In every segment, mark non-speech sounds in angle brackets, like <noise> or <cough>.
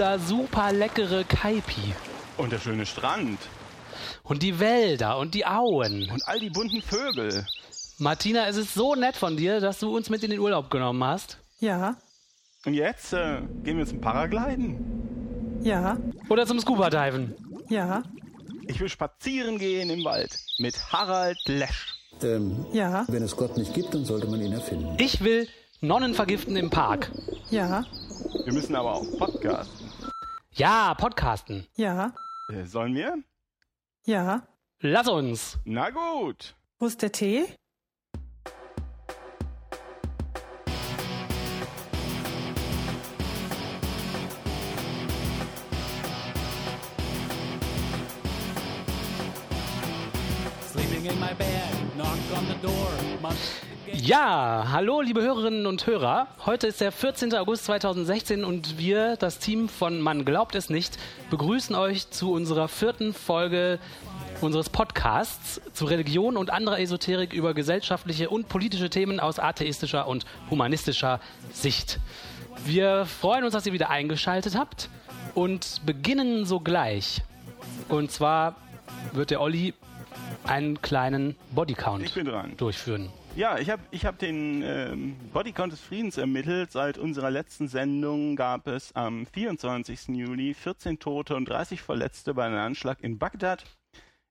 dieser super leckere Kaipi. Und der schöne Strand. Und die Wälder und die Auen. Und all die bunten Vögel. Martina, es ist so nett von dir, dass du uns mit in den Urlaub genommen hast. Ja. Und jetzt äh, gehen wir zum Paragliden. Ja. Oder zum Scuba-Diven. Ja. Ich will spazieren gehen im Wald mit Harald Lesch. Ähm, Ja. Wenn es Gott nicht gibt, dann sollte man ihn erfinden. Ich will Nonnen vergiften im Park. Ja. Wir müssen aber auch podcasten. Ja, podcasten. Ja. Äh, sollen wir? Ja. Lass uns. Na gut. Wo ist der Tee? Sleeping in my bed, knock on the door. Mom- Ja, hallo liebe Hörerinnen und Hörer. Heute ist der 14. August 2016 und wir, das Team von Man glaubt es nicht, begrüßen euch zu unserer vierten Folge unseres Podcasts zu Religion und anderer Esoterik über gesellschaftliche und politische Themen aus atheistischer und humanistischer Sicht. Wir freuen uns, dass ihr wieder eingeschaltet habt und beginnen sogleich. Und zwar wird der Olli einen kleinen Bodycount durchführen. Ja, ich habe ich hab den ähm, Bodycount des Friedens ermittelt. Seit unserer letzten Sendung gab es am 24. Juli 14 Tote und 30 Verletzte bei einem Anschlag in Bagdad.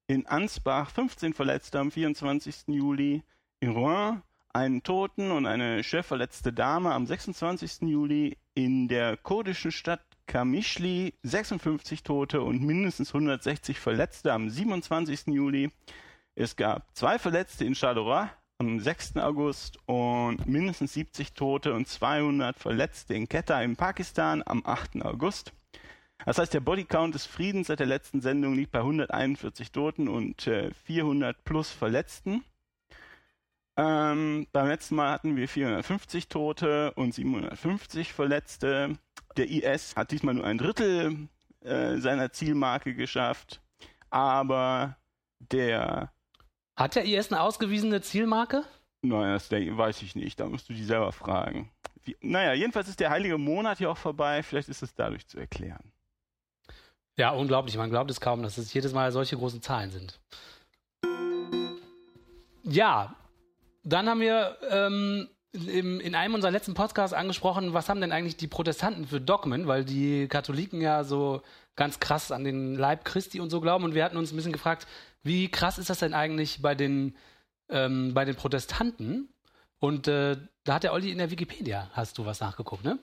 In Ansbach 15 Verletzte am 24. Juli. In Rouen einen Toten und eine schwer verletzte Dame am 26. Juli. In der kurdischen Stadt Kamischli 56 Tote und mindestens 160 Verletzte am 27. Juli. Es gab zwei Verletzte in Charleroi am 6. August und mindestens 70 Tote und 200 Verletzte in Quetta in Pakistan am 8. August. Das heißt, der Bodycount des Friedens seit der letzten Sendung liegt bei 141 Toten und äh, 400 plus Verletzten. Ähm, beim letzten Mal hatten wir 450 Tote und 750 Verletzte. Der IS hat diesmal nur ein Drittel äh, seiner Zielmarke geschafft, aber der Hat der IS eine ausgewiesene Zielmarke? Naja, das weiß ich nicht. Da musst du die selber fragen. Wie, naja, jedenfalls ist der heilige Monat hier auch vorbei. Vielleicht ist es dadurch zu erklären. Ja, unglaublich. Man glaubt es kaum, dass es jedes Mal solche großen Zahlen sind. Ja, dann haben wir ähm, im, in einem unserer letzten Podcasts angesprochen, was haben denn eigentlich die Protestanten für Dogmen, weil die Katholiken ja so ganz krass an den Leib Christi und so glauben. Und wir hatten uns ein bisschen gefragt, wie krass ist das denn eigentlich bei den, ähm, bei den Protestanten? Und äh, da hat der Olli in der Wikipedia, hast du was nachgeguckt, ne?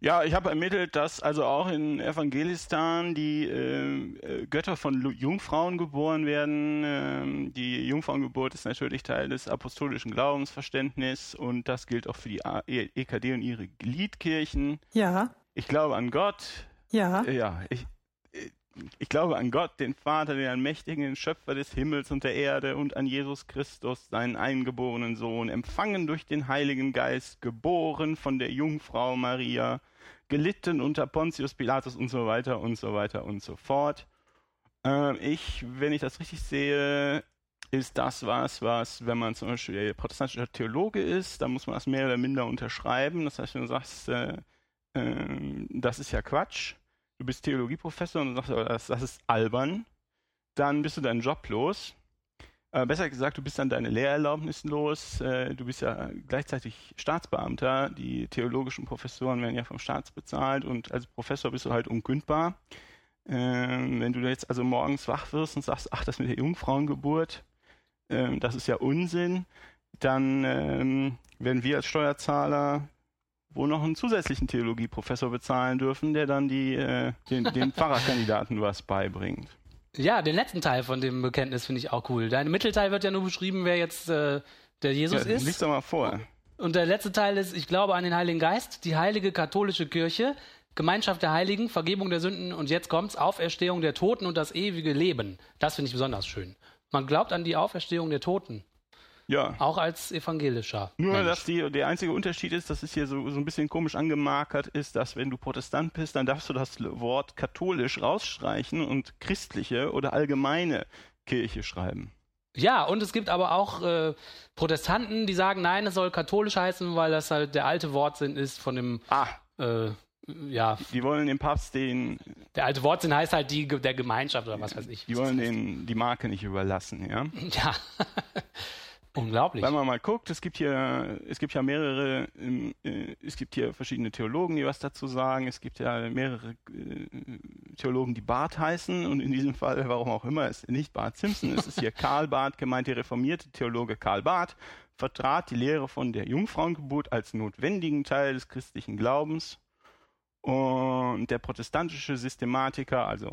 Ja, ich habe ermittelt, dass also auch in Evangelistan die äh, äh, Götter von Jungfrauen geboren werden. Ähm, die Jungfrauengeburt ist natürlich Teil des apostolischen Glaubensverständnisses und das gilt auch für die A E- EKD und ihre Gliedkirchen. Ja. Ich glaube an Gott, Ja. Äh, Ja, ich, ich glaube an Gott, den Vater, den allmächtigen den Schöpfer des Himmels und der Erde und an Jesus Christus, seinen eingeborenen Sohn, empfangen durch den Heiligen Geist, geboren von der Jungfrau Maria, gelitten unter Pontius Pilatus und so weiter und so weiter und so fort. Ähm, ich, wenn ich das richtig sehe, ist das was, was, wenn man zum Beispiel protestantischer Theologe ist, dann muss man das mehr oder minder unterschreiben. Das heißt, wenn du sagst, äh, ähm, das ist ja Quatsch, du bist Theologieprofessor und sagst, das, das ist albern, dann bist du deinen Job los. Äh, besser gesagt, du bist dann deine Lehrerlaubnis los. Äh, du bist ja gleichzeitig Staatsbeamter. Die theologischen Professoren werden ja vom Staat bezahlt und als Professor bist du halt unkündbar. Ähm, wenn du jetzt also morgens wach wirst und sagst, ach, das mit der Jungfrauengeburt, ähm, das ist ja Unsinn, dann ähm, werden wir als Steuerzahler wohl noch einen zusätzlichen Theologieprofessor bezahlen dürfen, der dann die, äh, den, den Pfarrerkandidaten was beibringt. Ja, den letzten Teil von dem Bekenntnis finde ich auch cool. Dein Mittelteil wird ja nur beschrieben, wer jetzt äh, der Jesus ja, ist. Lies doch mal vor. Und der letzte Teil ist, ich glaube an den Heiligen Geist, die heilige katholische Kirche, Gemeinschaft der Heiligen, Vergebung der Sünden und jetzt kommt's, Auferstehung der Toten und das ewige Leben. Das finde ich besonders schön. Man glaubt an die Auferstehung der Toten, Ja. auch als evangelischer. Nur, Mensch. dass die, der einzige Unterschied ist, dass es hier so, so ein bisschen komisch angemarkert ist, dass wenn du Protestant bist, dann darfst du das Wort katholisch rausstreichen und christliche oder allgemeine Kirche schreiben. Ja, und es gibt aber auch äh, Protestanten, die sagen, nein, es soll katholisch heißen, weil das halt der alte Wortsinn ist von dem Ah, äh, ja, Die wollen dem Papst den, der alte Wortsinn heißt halt die der Gemeinschaft oder was weiß ich. die wollen den die Marke nicht überlassen, ja. <laughs> Ja. Unglaublich. Wenn man mal guckt, es gibt hier, es gibt ja mehrere, ähm, äh, es gibt hier verschiedene Theologen, die was dazu sagen. Es gibt ja mehrere äh, Theologen, die Barth heißen und in diesem Fall, warum auch immer, ist nicht Bart Simpson, es ist hier <laughs> Karl Barth gemeint, der reformierte Theologe Karl Barth vertrat die Lehre von der Jungfrauengeburt als notwendigen Teil des christlichen Glaubens und der protestantische Systematiker, also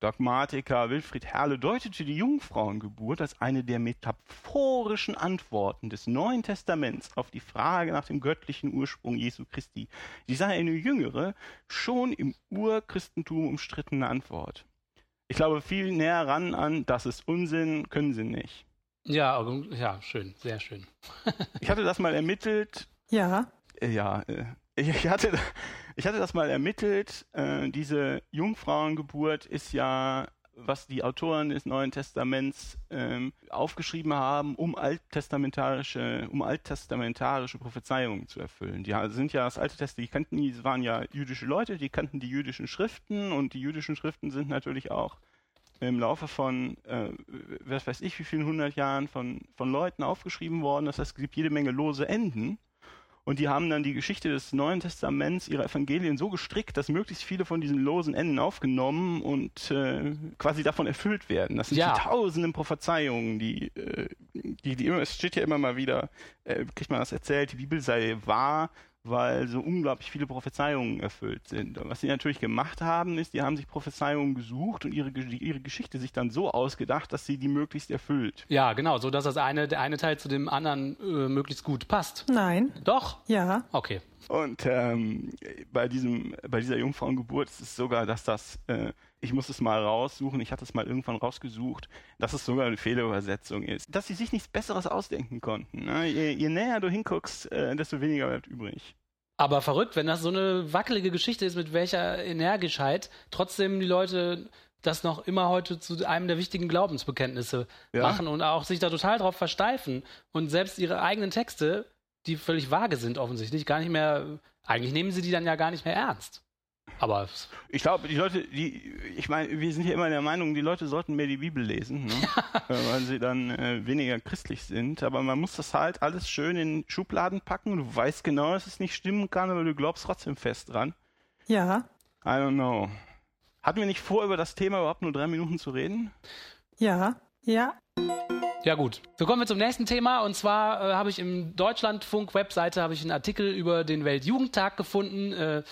Dogmatiker Wilfried Herle deutete die Jungfrauengeburt als eine der metaphorischen Antworten des Neuen Testaments auf die Frage nach dem göttlichen Ursprung Jesu Christi. Die sei eine jüngere, schon im Urchristentum umstrittene Antwort. Ich glaube, viel näher ran an, das ist Unsinn, können sie nicht. ja, ja, schön, sehr schön. <laughs> Ich hatte das mal ermittelt, Ja. Äh, Ja, äh, ich, hatte, ich hatte das mal ermittelt. Äh, diese Jungfrauengeburt ist ja, was die Autoren des Neuen Testaments ähm, aufgeschrieben haben, um alttestamentarische, um alttestamentarische Prophezeiungen zu erfüllen. Die sind ja das Alte Testament, die kannten, die waren ja jüdische Leute, die kannten die jüdischen Schriften und die jüdischen Schriften sind natürlich auch im Laufe von, äh, was weiß ich, wie vielen hundert Jahren von, von Leuten aufgeschrieben worden. Das heißt, es gibt jede Menge lose Enden. Und die haben dann die Geschichte des Neuen Testaments, ihrer Evangelien so gestrickt, dass möglichst viele von diesen losen Enden aufgenommen und äh, quasi davon erfüllt werden. Das sind Ja. die tausenden Prophezeiungen, die, äh, die, die immer, es steht ja immer mal wieder, äh, kriegt man das erzählt, die Bibel sei wahr, weil so unglaublich viele Prophezeiungen erfüllt sind. Und was sie natürlich gemacht haben, ist, die haben sich Prophezeiungen gesucht und ihre, ihre Geschichte sich dann so ausgedacht, dass sie die möglichst erfüllt. Ja, genau, so dass das eine, der eine Teil zu dem anderen äh, möglichst gut passt. Nein. Doch? Ja. Okay. Und ähm, bei, diesem, bei dieser Jungfrauengeburt ist es sogar, dass das, äh, ich muss es mal raussuchen, ich hatte es mal irgendwann rausgesucht, dass es sogar eine Fehlerübersetzung ist. Dass sie sich nichts Besseres ausdenken konnten. Ne? Je, je näher du hinguckst, äh, desto weniger bleibt übrig. Aber verrückt, wenn das so eine wackelige Geschichte ist, mit welcher Energischheit trotzdem die Leute das noch immer heute zu einem der wichtigen Glaubensbekenntnisse Ja. machen und auch sich da total drauf versteifen und selbst ihre eigenen Texte, die völlig vage sind offensichtlich, gar nicht mehr, eigentlich nehmen sie die dann ja gar nicht mehr ernst. Aber Ich glaube, die Leute, die, ich meine, wir sind hier immer der Meinung, die Leute sollten mehr die Bibel lesen, ne? <laughs> Äh, weil sie dann äh, weniger christlich sind. Aber man muss das halt alles schön in Schubladen packen. Du weißt genau, dass es nicht stimmen kann, aber du glaubst trotzdem fest dran. Ja. I don't know. Hatten wir nicht vor, über das Thema überhaupt nur drei Minuten zu reden? Ja. Ja. Ja gut, so kommen wir zum nächsten Thema und zwar äh, habe ich im Deutschlandfunk-Webseite habe ich einen Artikel über den Weltjugendtag gefunden äh,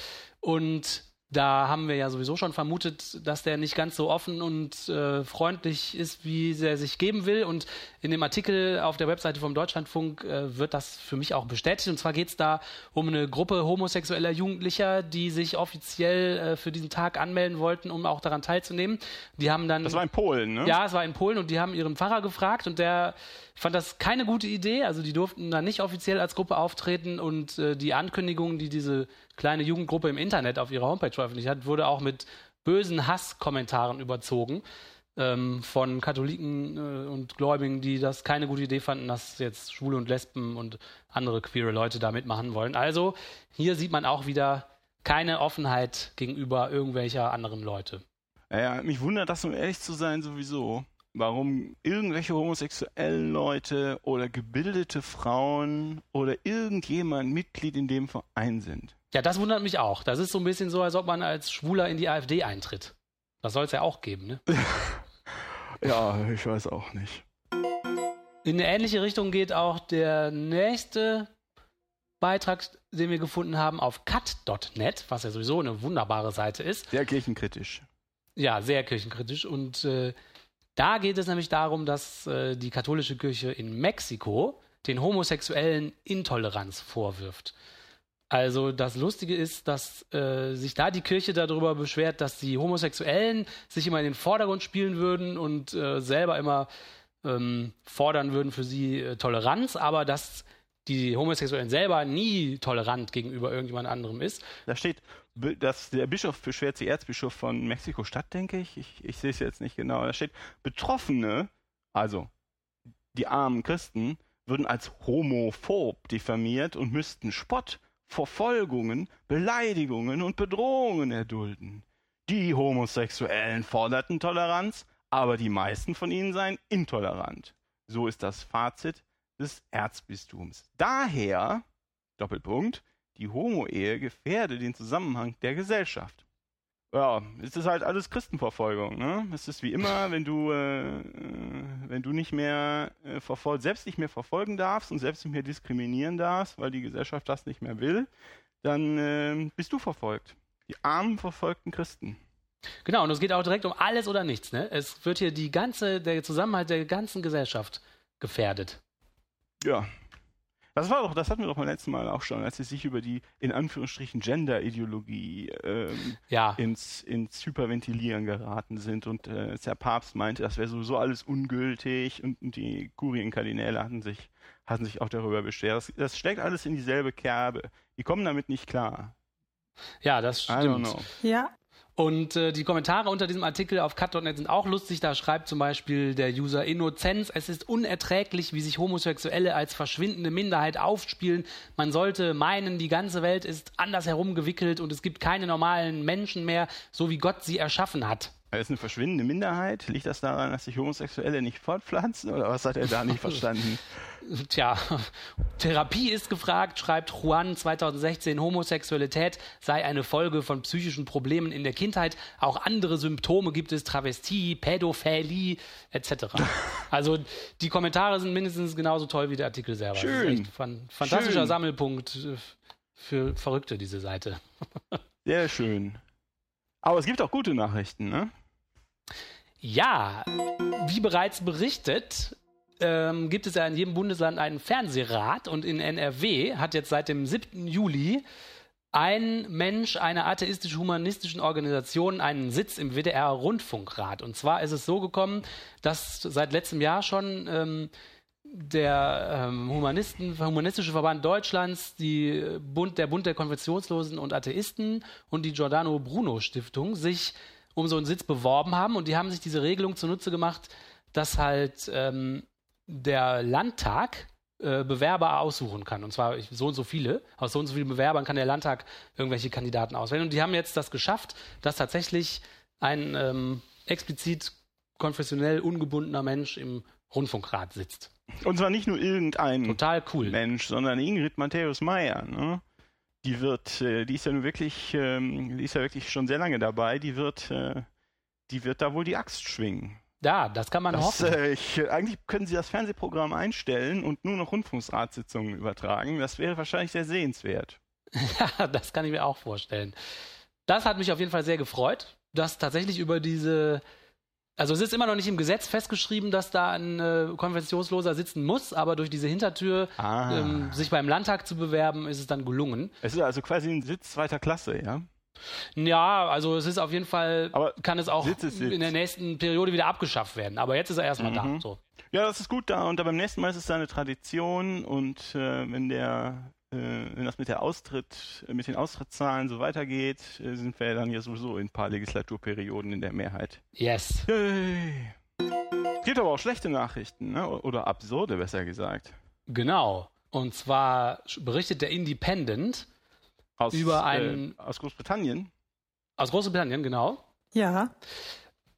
und da haben wir ja sowieso schon vermutet, dass der nicht ganz so offen und äh, freundlich ist, wie er sich geben will. Und in dem Artikel auf der Webseite vom Deutschlandfunk äh, wird das für mich auch bestätigt. Und zwar geht es da um eine Gruppe homosexueller Jugendlicher, die sich offiziell äh, für diesen Tag anmelden wollten, um auch daran teilzunehmen. Die haben dann Das war in Polen, ne? ja, es war in Polen und die haben ihren Pfarrer gefragt und der fand das keine gute Idee. Also die durften da nicht offiziell als Gruppe auftreten und äh, die Ankündigung, die diese kleine Jugendgruppe im Internet auf ihrer Homepage veröffentlicht hat, wurde auch mit bösen Hasskommentaren überzogen ähm, von Katholiken äh, und Gläubigen, die das keine gute Idee fanden, dass jetzt Schwule und Lesben und andere queere Leute da mitmachen wollen. Also hier sieht man auch wieder keine Offenheit gegenüber irgendwelcher anderen Leute. Ja, mich wundert das, um ehrlich zu sein, sowieso. Warum irgendwelche homosexuellen Leute oder gebildete Frauen oder irgendjemand Mitglied in dem Verein sind. Ja, das wundert mich auch. Das ist so ein bisschen so, als ob man als Schwuler in die AfD eintritt. Das soll es ja auch geben, ne? <laughs> Ja, ich weiß auch nicht. In eine ähnliche Richtung geht auch der nächste Beitrag, den wir gefunden haben, auf cut.net, was ja sowieso eine wunderbare Seite ist. Sehr kirchenkritisch. Ja, sehr kirchenkritisch. Und äh, da geht es nämlich darum, dass äh, die katholische Kirche in Mexiko den Homosexuellen Intoleranz vorwirft. Also das Lustige ist, dass äh, sich da die Kirche darüber beschwert, dass die Homosexuellen sich immer in den Vordergrund spielen würden und äh, selber immer ähm, fordern würden für sie äh, Toleranz, aber dass die Homosexuellen selber nie tolerant gegenüber irgendjemand anderem ist. Da steht, dass der Bischof beschwert sich, Erzbischof von Mexiko-Stadt, denke ich. ich. Ich sehe es jetzt nicht genau. Da steht, Betroffene, also die armen Christen, würden als homophob diffamiert und müssten Spott Verfolgungen, Beleidigungen und Bedrohungen erdulden. Die Homosexuellen forderten Toleranz, aber die meisten von ihnen seien intolerant. So ist das Fazit des Erzbistums. Daher, Doppelpunkt, die Homo-Ehe gefährde den Zusammenhang der Gesellschaft. Ja, es ist halt alles Christenverfolgung. Ne? Es ist wie immer, <laughs> wenn du, äh, wenn du nicht mehr äh, verfol selbst nicht mehr verfolgen darfst und selbst nicht mehr diskriminieren darfst, weil die Gesellschaft das nicht mehr will, dann äh, bist du verfolgt. Die armen verfolgten Christen. Genau, und es geht auch direkt um alles oder nichts. Ne? Es wird hier die ganze, der Zusammenhalt der ganzen Gesellschaft gefährdet. Ja. Das war doch, das hatten wir doch beim letzten Mal auch schon, als sie sich über die in Anführungsstrichen Gender-Ideologie ähm, Ja. ins, ins Hyperventilieren geraten sind und äh, der Papst meinte, das wäre sowieso alles ungültig und, und die Kurienkardinäle hatten sich, hatten sich auch darüber beschwert. Das, das steckt alles in dieselbe Kerbe. Die kommen damit nicht klar. Ja, das I don't stimmt. know. Ja, Und äh, die Kommentare unter diesem Artikel auf cut.net sind auch lustig. Da schreibt zum Beispiel der User Innozenz, es ist unerträglich, wie sich Homosexuelle als verschwindende Minderheit aufspielen. Man sollte meinen, die ganze Welt ist anders herumgewickelt und es gibt keine normalen Menschen mehr, so wie Gott sie erschaffen hat. Er ist eine verschwindende Minderheit. Liegt das daran, dass sich Homosexuelle nicht fortpflanzen oder was hat er da nicht <laughs> verstanden? Tja, Therapie ist gefragt, schreibt Juan 2016, Homosexualität sei eine Folge von psychischen Problemen in der Kindheit. Auch andere Symptome gibt es, Travestie, Pädophilie etc. <laughs> Also die Kommentare sind mindestens genauso toll wie der Artikel selber. Das Schön. ist echt fan fantastischer Schön. Sammelpunkt äh, für Verrückte, diese Seite. <laughs> Sehr schön. Aber es gibt auch gute Nachrichten, ne? Ja, wie bereits berichtet, ähm, gibt es ja in jedem Bundesland einen Fernsehrat und in NRW hat jetzt seit dem 7. Juli ein Mensch einer atheistisch-humanistischen Organisation einen Sitz im WDR-Rundfunkrat. Und zwar ist es so gekommen, dass seit letztem Jahr schon ähm, der ähm, Humanisten, Humanistische Verband Deutschlands, die äh, Bund, der Bund der Konfessionslosen und Atheisten und die Giordano Bruno Stiftung sich um so einen Sitz beworben haben und die haben sich diese Regelung zunutze gemacht, dass halt ähm, der Landtag äh, Bewerber aussuchen kann. Und zwar so und so viele. Aus so und so vielen Bewerbern kann der Landtag irgendwelche Kandidaten auswählen. Und die haben jetzt das geschafft, dass tatsächlich ein ähm, explizit konfessionell ungebundener Mensch im Rundfunkrat sitzt. Und zwar nicht nur irgendein Total cool. Mensch, sondern Ingrid Matthäus Meyer. Ne? Die wird, äh, die ist ja nun wirklich, ähm, die ist ja wirklich schon sehr lange dabei. Die wird, äh, die wird da wohl die Axt schwingen. Ja, das kann man Das, hoffen. äh, ich, eigentlich können sie das Fernsehprogramm einstellen und nur noch Rundfunksratssitzungen übertragen. Das wäre wahrscheinlich sehr sehenswert. <laughs> Ja, das kann ich mir auch vorstellen. Das hat mich auf jeden Fall sehr gefreut, dass tatsächlich über diese. Also es ist immer noch nicht im Gesetz festgeschrieben, dass da ein äh, Konventionsloser sitzen muss, aber durch diese Hintertür Ah. ähm, sich beim Landtag zu bewerben, ist es dann gelungen. Es ist also quasi ein Sitz zweiter Klasse, ja? Ja, also es ist auf jeden Fall, Aber kann es auch Sitz Sitz. in der nächsten Periode wieder abgeschafft werden. Aber jetzt ist er erstmal da. Mhm. So. Ja, das ist gut da und beim nächsten Mal ist es eine Tradition und äh, wenn der wenn das mit der Austritt, äh, mit den Austrittszahlen so weitergeht, äh, sind wir dann ja sowieso in ein paar Legislaturperioden in der Mehrheit. Yes. Yay. Es gibt aber auch schlechte Nachrichten, ne? oder absurde, besser gesagt. Genau. Und zwar berichtet der Independent Aus, Über einen- äh, aus Großbritannien. aus Großbritannien, genau. ja,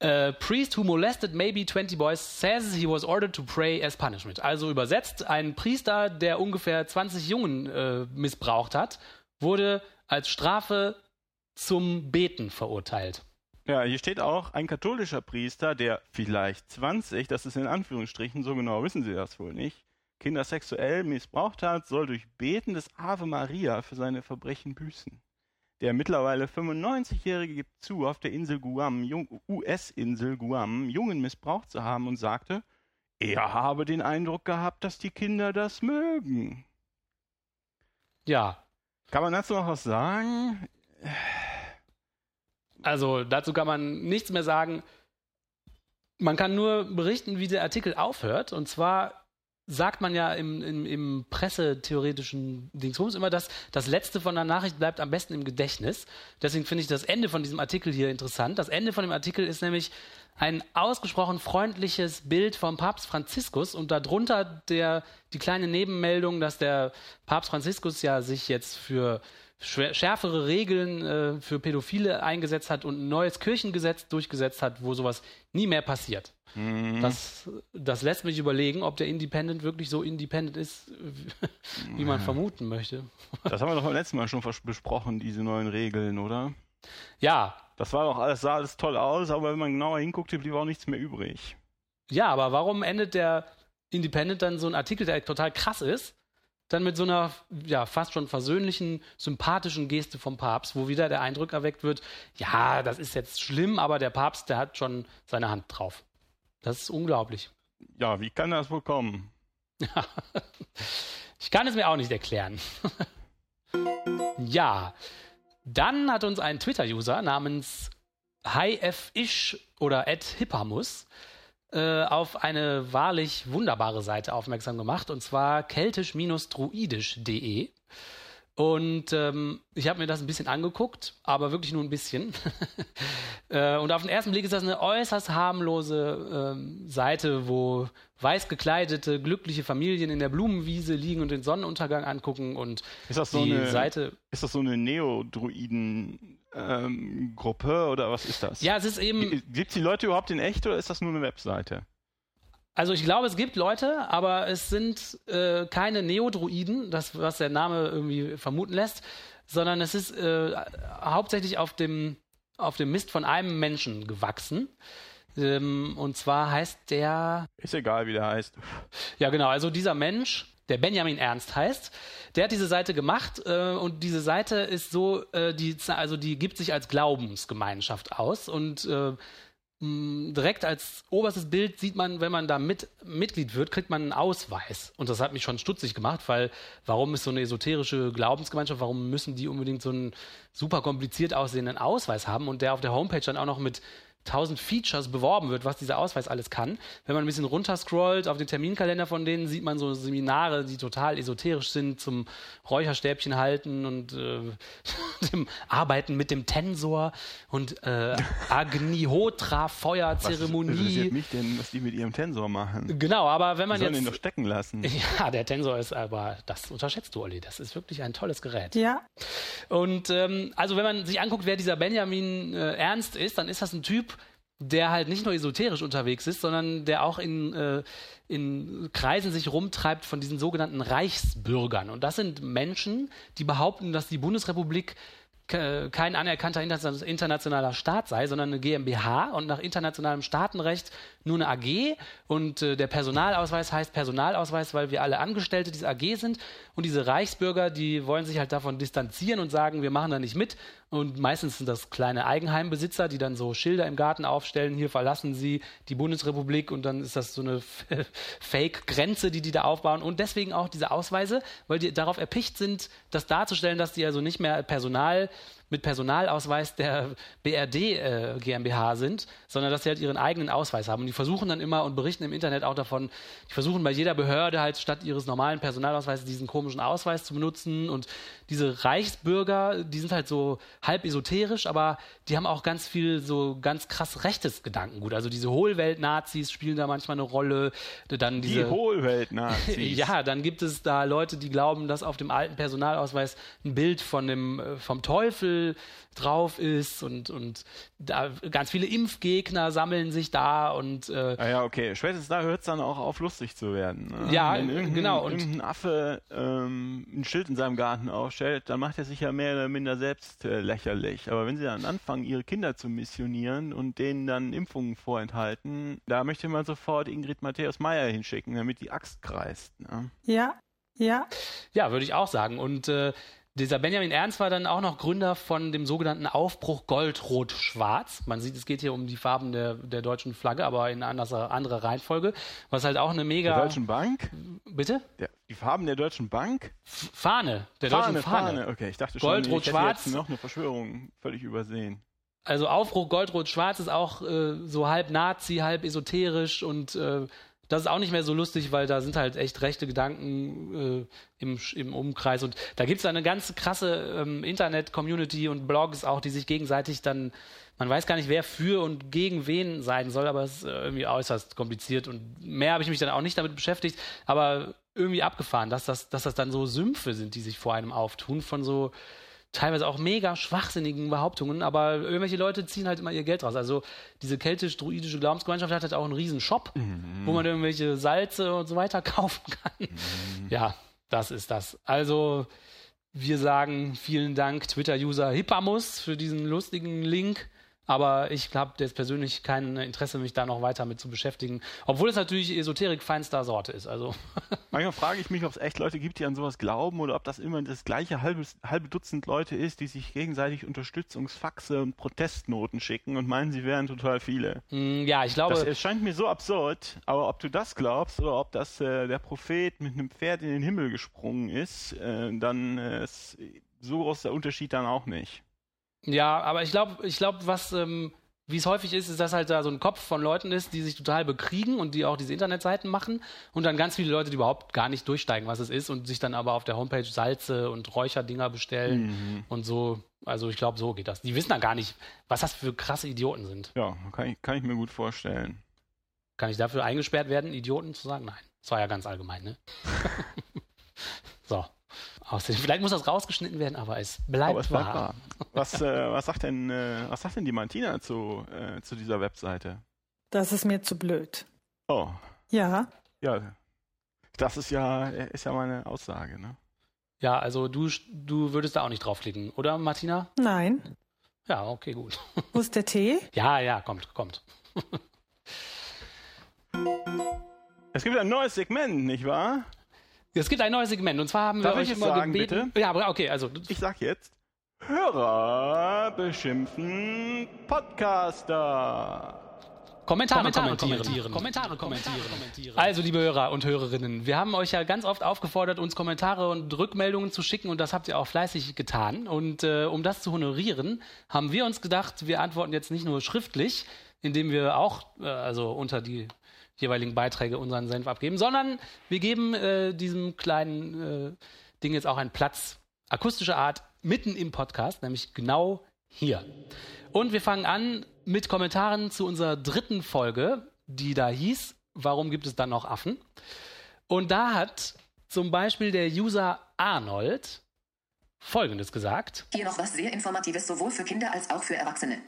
A priest who molested maybe 20 boys says he was ordered to pray as punishment. Also übersetzt, ein Priester, der ungefähr 20 Jungen äh, missbraucht hat, wurde als Strafe zum Beten verurteilt. Ja, hier steht auch ein katholischer Priester, der vielleicht 20, das ist in Anführungsstrichen, so genau wissen sie das wohl nicht, Kinder sexuell missbraucht hat, soll durch Beten des Ave Maria für seine Verbrechen büßen. Der mittlerweile 95-Jährige gibt zu, auf der Insel Guam, US-Insel Guam, Jungen missbraucht zu haben und sagte, er habe den Eindruck gehabt, dass die Kinder das mögen. Ja, Kann man dazu noch was sagen? also dazu kann man nichts mehr sagen. Man kann nur berichten, wie der Artikel aufhört. Und zwar sagt man ja im, im, im pressetheoretischen Dingsbums immer, dass das Letzte von der Nachricht bleibt am besten im Gedächtnis. Deswegen finde ich das Ende von diesem Artikel hier interessant. Das Ende von dem Artikel ist nämlich ein ausgesprochen freundliches Bild vom Papst Franziskus und darunter der, die kleine Nebenmeldung, dass der Papst Franziskus ja sich jetzt für schärfere Regeln äh, für Pädophile eingesetzt hat und ein neues Kirchengesetz durchgesetzt hat, wo sowas nie mehr passiert. Das, das lässt mich überlegen, ob der Independent wirklich so independent ist, wie man vermuten möchte. Das haben wir doch beim letzten Mal schon besprochen, diese neuen Regeln, oder? Ja, Das war doch alles, sah alles toll aus, aber wenn man genauer hinguckte, blieb auch nichts mehr übrig. Ja, aber warum endet der Independent dann so ein Artikel, der total krass ist, dann mit so einer ja fast schon versöhnlichen, sympathischen Geste vom Papst, wo wieder der Eindruck erweckt wird, ja, das ist jetzt schlimm, aber der Papst, der hat schon seine Hand drauf. Das ist unglaublich. Ja, wie kann das wohl kommen? <laughs> Ich kann es mir auch nicht erklären. <laughs> ja, dann hat uns ein Twitter-User namens HiFish oder Hippamus äh, auf eine wahrlich wunderbare Seite aufmerksam gemacht, und zwar keltisch-druidisch.de. Und ähm, ich habe mir das ein bisschen angeguckt, aber wirklich nur ein bisschen. <laughs> äh, und auf den ersten Blick ist das eine äußerst harmlose ähm, Seite, wo weiß gekleidete, glückliche Familien in der Blumenwiese liegen und den Sonnenuntergang angucken. Und Ist das so die eine- Seite. Ist das so eine Neo-Druiden-Gruppe oder was ist das? Ja, es ist eben. Gibt es die Leute überhaupt in echt oder ist das nur eine Webseite? Also ich glaube, es gibt Leute, aber es sind äh, keine Neodruiden, das was der Name irgendwie vermuten lässt, sondern es ist äh, hauptsächlich auf dem auf dem Mist von einem Menschen gewachsen. Ähm, und zwar heißt der Ist egal, wie der heißt. ja, genau. Also dieser Mensch, der Benjamin Ernst heißt, der hat diese Seite gemacht äh, und diese Seite ist so, äh, die, also die gibt sich als Glaubensgemeinschaft aus und äh, direkt als oberstes Bild sieht man, wenn man da mit, Mitglied wird, kriegt man einen Ausweis. Und das hat mich schon stutzig gemacht, weil warum ist so eine esoterische Glaubensgemeinschaft, warum müssen die unbedingt so einen super kompliziert aussehenden Ausweis haben und der auf der Homepage dann auch noch mit 1000 Features beworben wird, was dieser Ausweis alles kann. Wenn man ein bisschen runterscrollt auf den Terminkalender von denen, sieht man so Seminare, die total esoterisch sind, zum Räucherstäbchen halten und äh, <laughs> dem Arbeiten mit dem Tensor und äh, <laughs> Agnihotra Was Feuerzeremonie. interessiert mich denn, was die mit ihrem Tensor machen? Genau, aber wenn Die man sollen ihn jetzt doch stecken lassen. <laughs> ja, der Tensor ist aber, das unterschätzt du, Olli. Das ist wirklich ein tolles Gerät. Ja, Und ähm, also wenn man sich anguckt, wer dieser Benjamin äh, Ernst ist, dann ist das ein Typ, der halt nicht nur esoterisch unterwegs ist, sondern der auch in, äh, in Kreisen sich rumtreibt von diesen sogenannten Reichsbürgern. Und das sind Menschen, die behaupten, dass die Bundesrepublik ke- kein anerkannter interna- internationaler Staat sei, sondern eine GmbH und nach internationalem Staatenrecht nur eine AG und äh, der Personalausweis heißt Personalausweis, weil wir alle Angestellte dieser AG sind. Und diese Reichsbürger, die wollen sich halt davon distanzieren und sagen, wir machen da nicht mit und meistens sind das kleine Eigenheimbesitzer, die dann so Schilder im Garten aufstellen, hier verlassen sie die Bundesrepublik und dann ist das so eine <laughs> Fake-Grenze, die die da aufbauen. Und deswegen auch diese Ausweise, weil die darauf erpicht sind, das darzustellen, dass die also nicht mehr Personal mit Personalausweis der BRD äh, GmbH sind, sondern dass sie halt ihren eigenen Ausweis haben. Und die versuchen dann immer und berichten im Internet auch davon, die versuchen bei jeder Behörde halt statt ihres normalen Personalausweises diesen komischen Ausweis zu benutzen. Und diese Reichsbürger, die sind halt so halb esoterisch, aber die haben auch ganz viel so ganz krass rechtes Gedankengut. Also diese Hohlwelt-Nazis spielen da manchmal eine Rolle. Dann Die diese Hohlwelt-Nazis. <laughs> ja, dann gibt es da Leute, die glauben, dass auf dem alten Personalausweis ein Bild von dem, äh, vom Teufel drauf ist und, und da ganz viele Impfgegner sammeln sich da und äh, Ah ja, okay. Spätestens da hört es dann auch auf, lustig zu werden. Ne? Ja, Wenn irgendein, genau, und- irgendein Affe ähm, ein Schild in seinem Garten aufstellt, dann macht er sich ja mehr oder minder selbst äh, lächerlich. Aber wenn sie dann anfangen, ihre Kinder zu missionieren und denen dann Impfungen vorenthalten, da möchte man sofort Ingrid Matthäus Meyer hinschicken, damit die Axt kreist. Ne? ja, ja, ja, würde ich auch sagen. Und äh, dieser Benjamin Ernst war dann auch noch Gründer von dem sogenannten Aufbruch Gold-Rot-Schwarz. Man sieht, es geht hier um die Farben der, der deutschen Flagge, aber in einer andere Reihenfolge. Was halt auch eine mega. Der Deutschen Bank? Bitte? Der, die Farben der Deutschen Bank? F- Fahne, der deutschen Fahne. Okay, ich dachte schon, Gold, Rot, Schwarz. jetzt noch eine Verschwörung völlig übersehen. Also Aufbruch Gold, Rot, Schwarz ist auch äh, so halb Nazi, halb esoterisch und äh, das ist auch nicht mehr so lustig, weil da sind halt echt rechte Gedanken äh, im, im Umkreis. Und da gibt es eine ganz krasse ähm, Internet-Community und Blogs auch, die sich gegenseitig dann, man weiß gar nicht, wer für und gegen wen sein soll, aber es ist äh, irgendwie äußerst kompliziert. Und mehr habe ich mich dann auch nicht damit beschäftigt, aber irgendwie abgefahren, dass das, dass das dann so Sümpfe sind, die sich vor einem auftun von so teilweise auch mega schwachsinnigen Behauptungen, aber irgendwelche Leute ziehen halt immer ihr Geld raus. Also diese keltisch-druidische Glaubensgemeinschaft hat halt auch einen riesen Shop, Mhm. wo man irgendwelche Salze und so weiter <laughs> kaufen kann. Mhm. Ja, das ist das. Also wir sagen vielen Dank Twitter-User Hippamus für diesen lustigen Link. Aber ich habe jetzt persönlich kein Interesse, mich da noch weiter mit zu beschäftigen. Obwohl es natürlich Esoterik feinster Sorte ist. Also <laughs> Manchmal frage ich mich, ob es echt Leute gibt, die an sowas glauben oder ob das immer das gleiche halbe, halbe Dutzend Leute ist, die sich gegenseitig Unterstützungsfaxe und Protestnoten schicken und meinen, sie wären total viele. mh, ja, ich glaube. Das erscheint mir so absurd, aber ob du das glaubst oder ob das äh, der Prophet mit einem Pferd in den Himmel gesprungen ist, äh, dann äh, ist so groß der Unterschied dann auch nicht. Ja, aber ich glaube, ich glaube, was, ähm, wie es häufig ist, ist, dass halt da so ein Kopf von Leuten ist, die sich total bekriegen und die auch diese Internetseiten machen und dann ganz viele Leute, die überhaupt gar nicht durchsteigen, was es ist und sich dann aber auf der Homepage Salze und Räucherdinger bestellen und so. Also ich glaube, so geht das. Die wissen dann gar nicht, was das für krasse Idioten sind. Ja, kann ich, kann ich mir gut vorstellen. Kann ich dafür eingesperrt werden, Idioten zu sagen? Nein. Das war ja ganz allgemein, ne? <laughs> so. Außerdem, vielleicht muss das rausgeschnitten werden, aber es bleibt, aber es bleibt wahr. wahr. Was, äh, was sagt denn, äh, was sagt denn die Martina zu, äh, zu dieser Webseite? Das ist mir zu blöd. Oh, Ja, ja. Das ist ja, ist ja meine Aussage, ne? Ja, also du, du würdest da auch nicht draufklicken, oder Martina? nein. Ja, okay, gut. <laughs> Wo ist der Tee? Ja, ja, kommt, kommt. Es gibt ein neues Segment, nicht wahr? Es gibt ein neues Segment und zwar haben wir Darf euch ich immer sagen, gebeten. Ja, aber okay, also Ich sag jetzt, Hörer beschimpfen Podcaster. Kommentare, kommentieren. Kommentare kommentieren. Also, liebe Hörer und Hörerinnen, wir haben euch ja ganz oft aufgefordert, uns Kommentare und Rückmeldungen zu schicken und das habt ihr auch fleißig getan. Und äh, um das zu honorieren, haben wir uns gedacht, wir antworten jetzt nicht nur schriftlich, indem wir auch äh, also unter die jeweiligen Beiträge unseren Senf abgeben, sondern wir geben äh, diesem kleinen äh, Ding jetzt auch einen Platz akustischer Art mitten im Podcast, nämlich genau hier. Und wir fangen an mit Kommentaren zu unserer dritten Folge, die da hieß, warum gibt es dann noch Affen? Und da hat zum Beispiel der User Arnold Folgendes gesagt. Hier noch was sehr Informatives, sowohl für Kinder als auch für Erwachsene.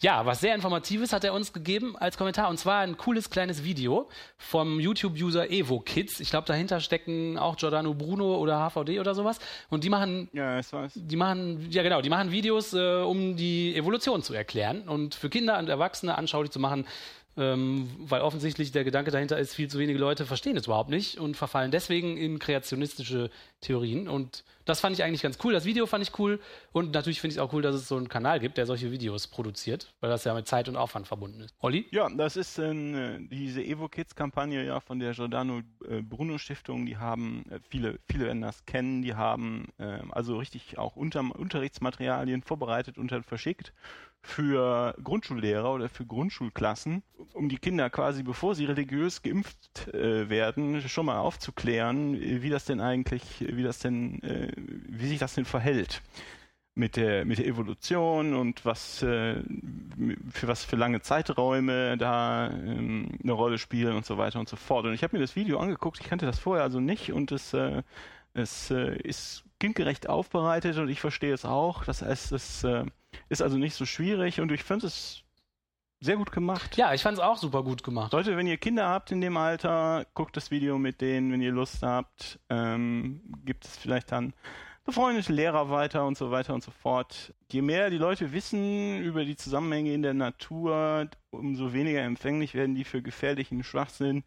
Ja, was sehr Informatives hat er uns gegeben als Kommentar. Und zwar ein cooles kleines Video vom YouTube-User Evo Kids. Ich glaube, dahinter stecken auch Giordano Bruno oder HVD oder sowas. Und die machen Ja, ich weiß. die machen, ja genau, die machen Videos, äh, um die Evolution zu erklären und für Kinder und Erwachsene anschaulich zu machen, ähm, weil offensichtlich der Gedanke dahinter ist, viel zu wenige Leute verstehen es überhaupt nicht und verfallen deswegen in kreationistische Theorien. Und das fand ich eigentlich ganz cool. Das Video fand ich cool und natürlich finde ich es auch cool, dass es so einen Kanal gibt, der solche Videos produziert, weil das ja mit Zeit und Aufwand verbunden ist. Olli? Ja, das ist äh, diese Evo Kids Kampagne ja von der Giordano äh, Bruno Stiftung. Die haben äh, viele, viele werden das kennen. Die haben äh, also richtig auch unter, Unterrichtsmaterialien vorbereitet und dann verschickt für Grundschullehrer oder für Grundschulklassen, um die Kinder quasi, bevor sie religiös geimpft äh, werden, schon mal aufzuklären, wie das denn eigentlich, wie das denn, äh, wie sich das denn verhält mit der, mit der Evolution und was äh, für was für lange Zeiträume da ähm, eine Rolle spielen und so weiter und so fort. Und ich habe mir das Video angeguckt, ich kannte das vorher also nicht und es, äh, es äh, ist kindgerecht aufbereitet und ich verstehe es auch. Das heißt, es äh, ist also nicht so schwierig und ich finde es sehr gut gemacht. Ja, ich fand es auch super gut gemacht. Leute, wenn ihr Kinder habt in dem Alter, guckt das Video mit denen, wenn ihr Lust habt. Ähm, gibt es vielleicht dann befreundete Lehrer weiter und so weiter und so fort. Je mehr die Leute wissen über die Zusammenhänge in der Natur, umso weniger empfänglich werden die für gefährlichen Schwachsinn,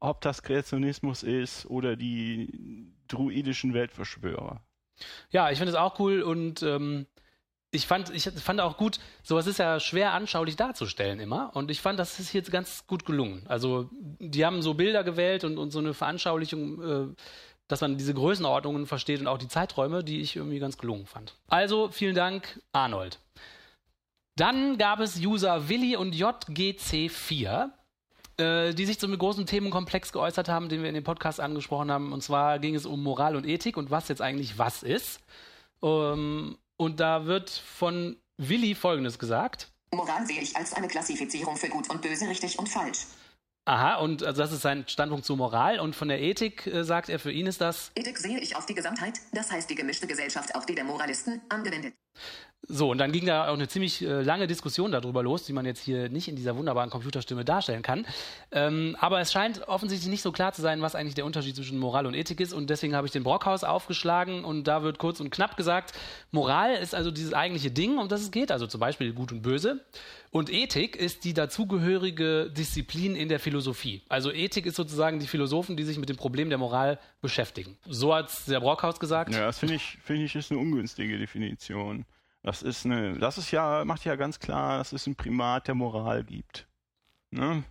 ob das Kreationismus ist oder die druidischen Weltverschwörer. Ja, ich finde es auch cool und ähm, ich fand, ich fand auch gut, sowas ist ja schwer anschaulich darzustellen immer. Und ich fand, das ist jetzt ganz gut gelungen. Also, die haben so Bilder gewählt und, und so eine Veranschaulichung, äh, dass man diese Größenordnungen versteht und auch die Zeiträume, die ich irgendwie ganz gelungen fand. Also, vielen Dank, Arnold. Dann gab es User Willi und JGC4. äh, die sich zu einem großen Themenkomplex geäußert haben, den wir in dem Podcast angesprochen haben. Und zwar ging es um Moral und Ethik und was jetzt eigentlich was ist. Ähm, und da wird von Willi Folgendes gesagt. Moral sehe ich als eine Klassifizierung für gut und böse, richtig und falsch. Aha, und also das ist sein Standpunkt zur Moral. Und von der Ethik äh, sagt er, für ihn ist das Ethik sehe ich auf die Gesamtheit, das heißt die gemischte Gesellschaft, auch die der Moralisten, angewendet. So, und dann ging da auch eine ziemlich äh, lange Diskussion darüber los, die man jetzt hier nicht in dieser wunderbaren Computerstimme darstellen kann. Ähm, aber es scheint offensichtlich nicht so klar zu sein, was eigentlich der Unterschied zwischen Moral und Ethik ist. Und deswegen habe ich den Brockhaus aufgeschlagen und da wird kurz und knapp gesagt, Moral ist also dieses eigentliche Ding, um das es geht, also zum Beispiel Gut und Böse. Und Ethik ist die dazugehörige Disziplin in der Philosophie. Also Ethik ist sozusagen die Philosophen, die sich mit dem Problem der Moral beschäftigen. So hat der Brockhaus gesagt. Ja, das finde ich, finde ich, ist eine ungünstige Definition. Das ist eine, das ist ja, macht ja ganz klar, dass es ein Primat der Moral gibt. Ne?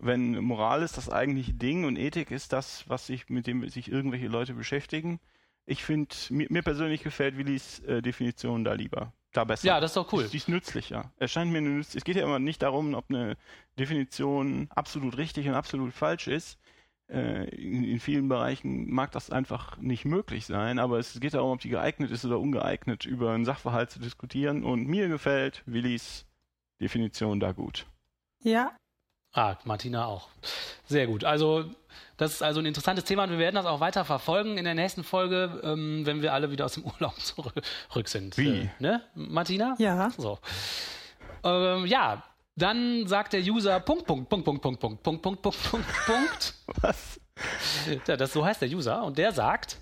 Wenn Moral ist das eigentliche Ding und Ethik ist das, was sich, mit dem sich irgendwelche Leute beschäftigen. Ich finde, mir, mir persönlich gefällt Willis äh, Definition da lieber. Da besser. Ja, das ist doch cool. Die ist nützlicher. Es scheint mir eine nütz Es geht ja immer nicht darum, ob eine Definition absolut richtig und absolut falsch ist. Äh, in, in vielen Bereichen mag das einfach nicht möglich sein, aber es geht darum, ob die geeignet ist oder ungeeignet, über einen Sachverhalt zu diskutieren. Und mir gefällt Willis Definition da gut. Ja, Ah, Martina auch. Sehr gut. Also, das ist also ein interessantes Thema und wir werden das auch weiter verfolgen in der nächsten Folge, ähm, wenn wir alle wieder aus dem <laughs> Urlaub zurück sind. Wie? Äh, ne, Martina? Ja. So. Ähm, ja, dann sagt der User Punkt, Punkt, Punkt, Punkt, Punkt, Punkt, Punkt, Punkt, Punkt, Punkt, Punkt. Was? Ja, das, so heißt der User und der sagt,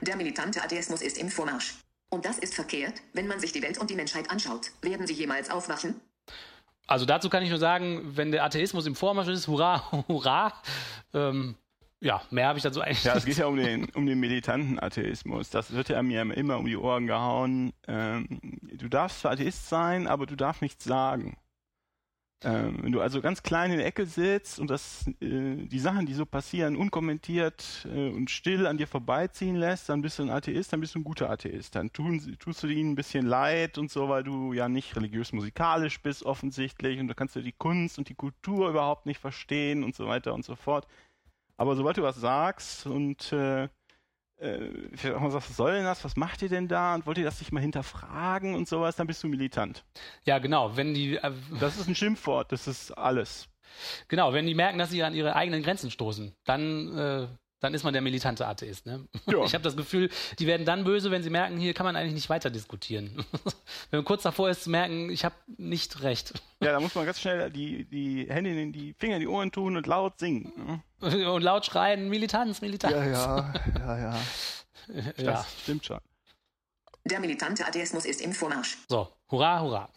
Der militante Atheismus ist im Vormarsch. Und das ist verkehrt, wenn man sich die Welt und die Menschheit anschaut. Werden sie jemals aufwachen? also dazu kann ich nur sagen, wenn der Atheismus im Vormarsch ist, hurra, hurra. Ähm, ja, mehr habe ich dazu eigentlich Ja, es nicht. geht ja um den, um den militanten Atheismus. Das wird ja mir immer um die Ohren gehauen. Ähm, du darfst zwar Atheist sein, aber du darfst nichts sagen. Ähm, wenn du also ganz klein in der Ecke sitzt und das, äh, die Sachen, die so passieren, unkommentiert äh, und still an dir vorbeiziehen lässt, dann bist du ein Atheist, dann bist du ein guter Atheist. Dann tun, tust du ihnen ein bisschen leid und so, weil du ja nicht religiös-musikalisch bist offensichtlich und da kannst du die Kunst und die Kultur überhaupt nicht verstehen und so weiter und so fort. Aber sobald du was sagst und äh, äh, auch mal sagst, was soll denn das, was macht ihr denn da und wollt ihr das nicht mal hinterfragen und sowas, dann bist du militant. Ja, genau, wenn die äh, Das ist ein Schimpfwort, das ist alles. genau, wenn die merken, dass sie an ihre eigenen Grenzen stoßen, dann äh, dann ist man der militante Atheist. Ne? Ja. Ich habe das Gefühl, die werden dann böse, wenn sie merken, hier kann man eigentlich nicht weiter diskutieren. <laughs> wenn man kurz davor ist zu merken, ich habe nicht recht. Ja, da muss man ganz schnell die, die Hände in die Finger in die Ohren tun und laut singen. ne? <laughs> Und laut schreien, Militanz, Militanz. ja, ja, ja. <laughs> Das Ja. stimmt schon. Der militante Atheismus ist im Vormarsch. So, hurra, hurra.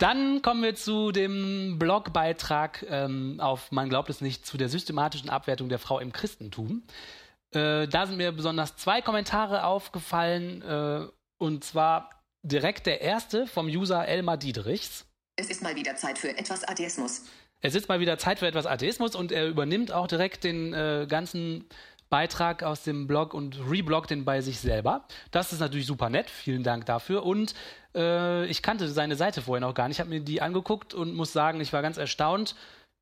Dann kommen wir zu dem Blogbeitrag ähm, auf Man glaubt es nicht zu der systematischen Abwertung der Frau im Christentum. Äh, da sind mir besonders zwei Kommentare aufgefallen äh, und zwar direkt der erste vom User Elmar Diedrichs. Es ist mal wieder Zeit für etwas Atheismus. Es ist mal wieder Zeit für etwas Atheismus und er übernimmt auch direkt den äh, ganzen Beitrag aus dem Blog und rebloggt den bei sich selber. Das ist natürlich super nett. Vielen Dank dafür. Und äh, ich kannte seine Seite vorher noch gar nicht. Ich habe mir die angeguckt und muss sagen, ich war ganz erstaunt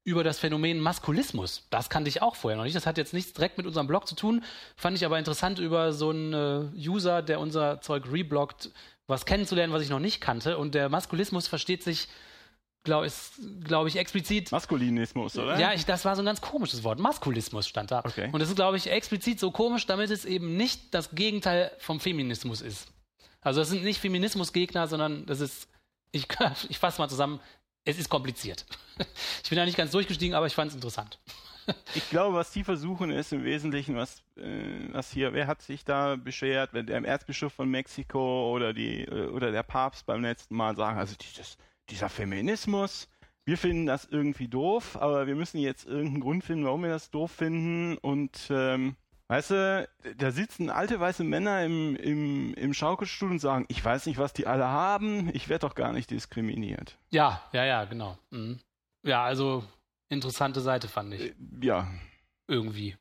über das Phänomen Maskulismus. Das kannte ich auch vorher noch nicht. Das hat jetzt nichts direkt mit unserem Blog zu tun. Fand ich aber interessant, über so einen äh, User, der unser Zeug rebloggt, was kennenzulernen, was ich noch nicht kannte. Und der Maskulismus versteht sich, glaube glaub ich, explizit Maskulinismus, oder? ja, ich, das war so ein ganz komisches Wort. Maskulismus stand da. Okay. Und das ist, glaube ich, explizit so komisch, damit es eben nicht das Gegenteil vom Feminismus ist. Also das sind nicht Feminismusgegner, sondern das ist, ich, <laughs> ich fasse mal zusammen, es ist kompliziert. <laughs> Ich bin da nicht ganz durchgestiegen, aber ich fand es interessant. <laughs> Ich glaube, was die versuchen, ist im Wesentlichen, was, äh, was hier, wer hat sich da beschert, wenn der Erzbischof von Mexiko oder die äh, oder der Papst beim letzten Mal sagen, also dieses, dieser Feminismus, wir finden das irgendwie doof, aber wir müssen jetzt irgendeinen Grund finden, warum wir das doof finden und ähm, Weißt du, da sitzen alte weiße Männer im, im, im Schaukelstuhl und sagen, ich weiß nicht, was die alle haben, ich werde doch gar nicht diskriminiert. Ja, ja, ja, genau. Mhm. Ja, also interessante Seite fand ich. Äh, Ja, irgendwie.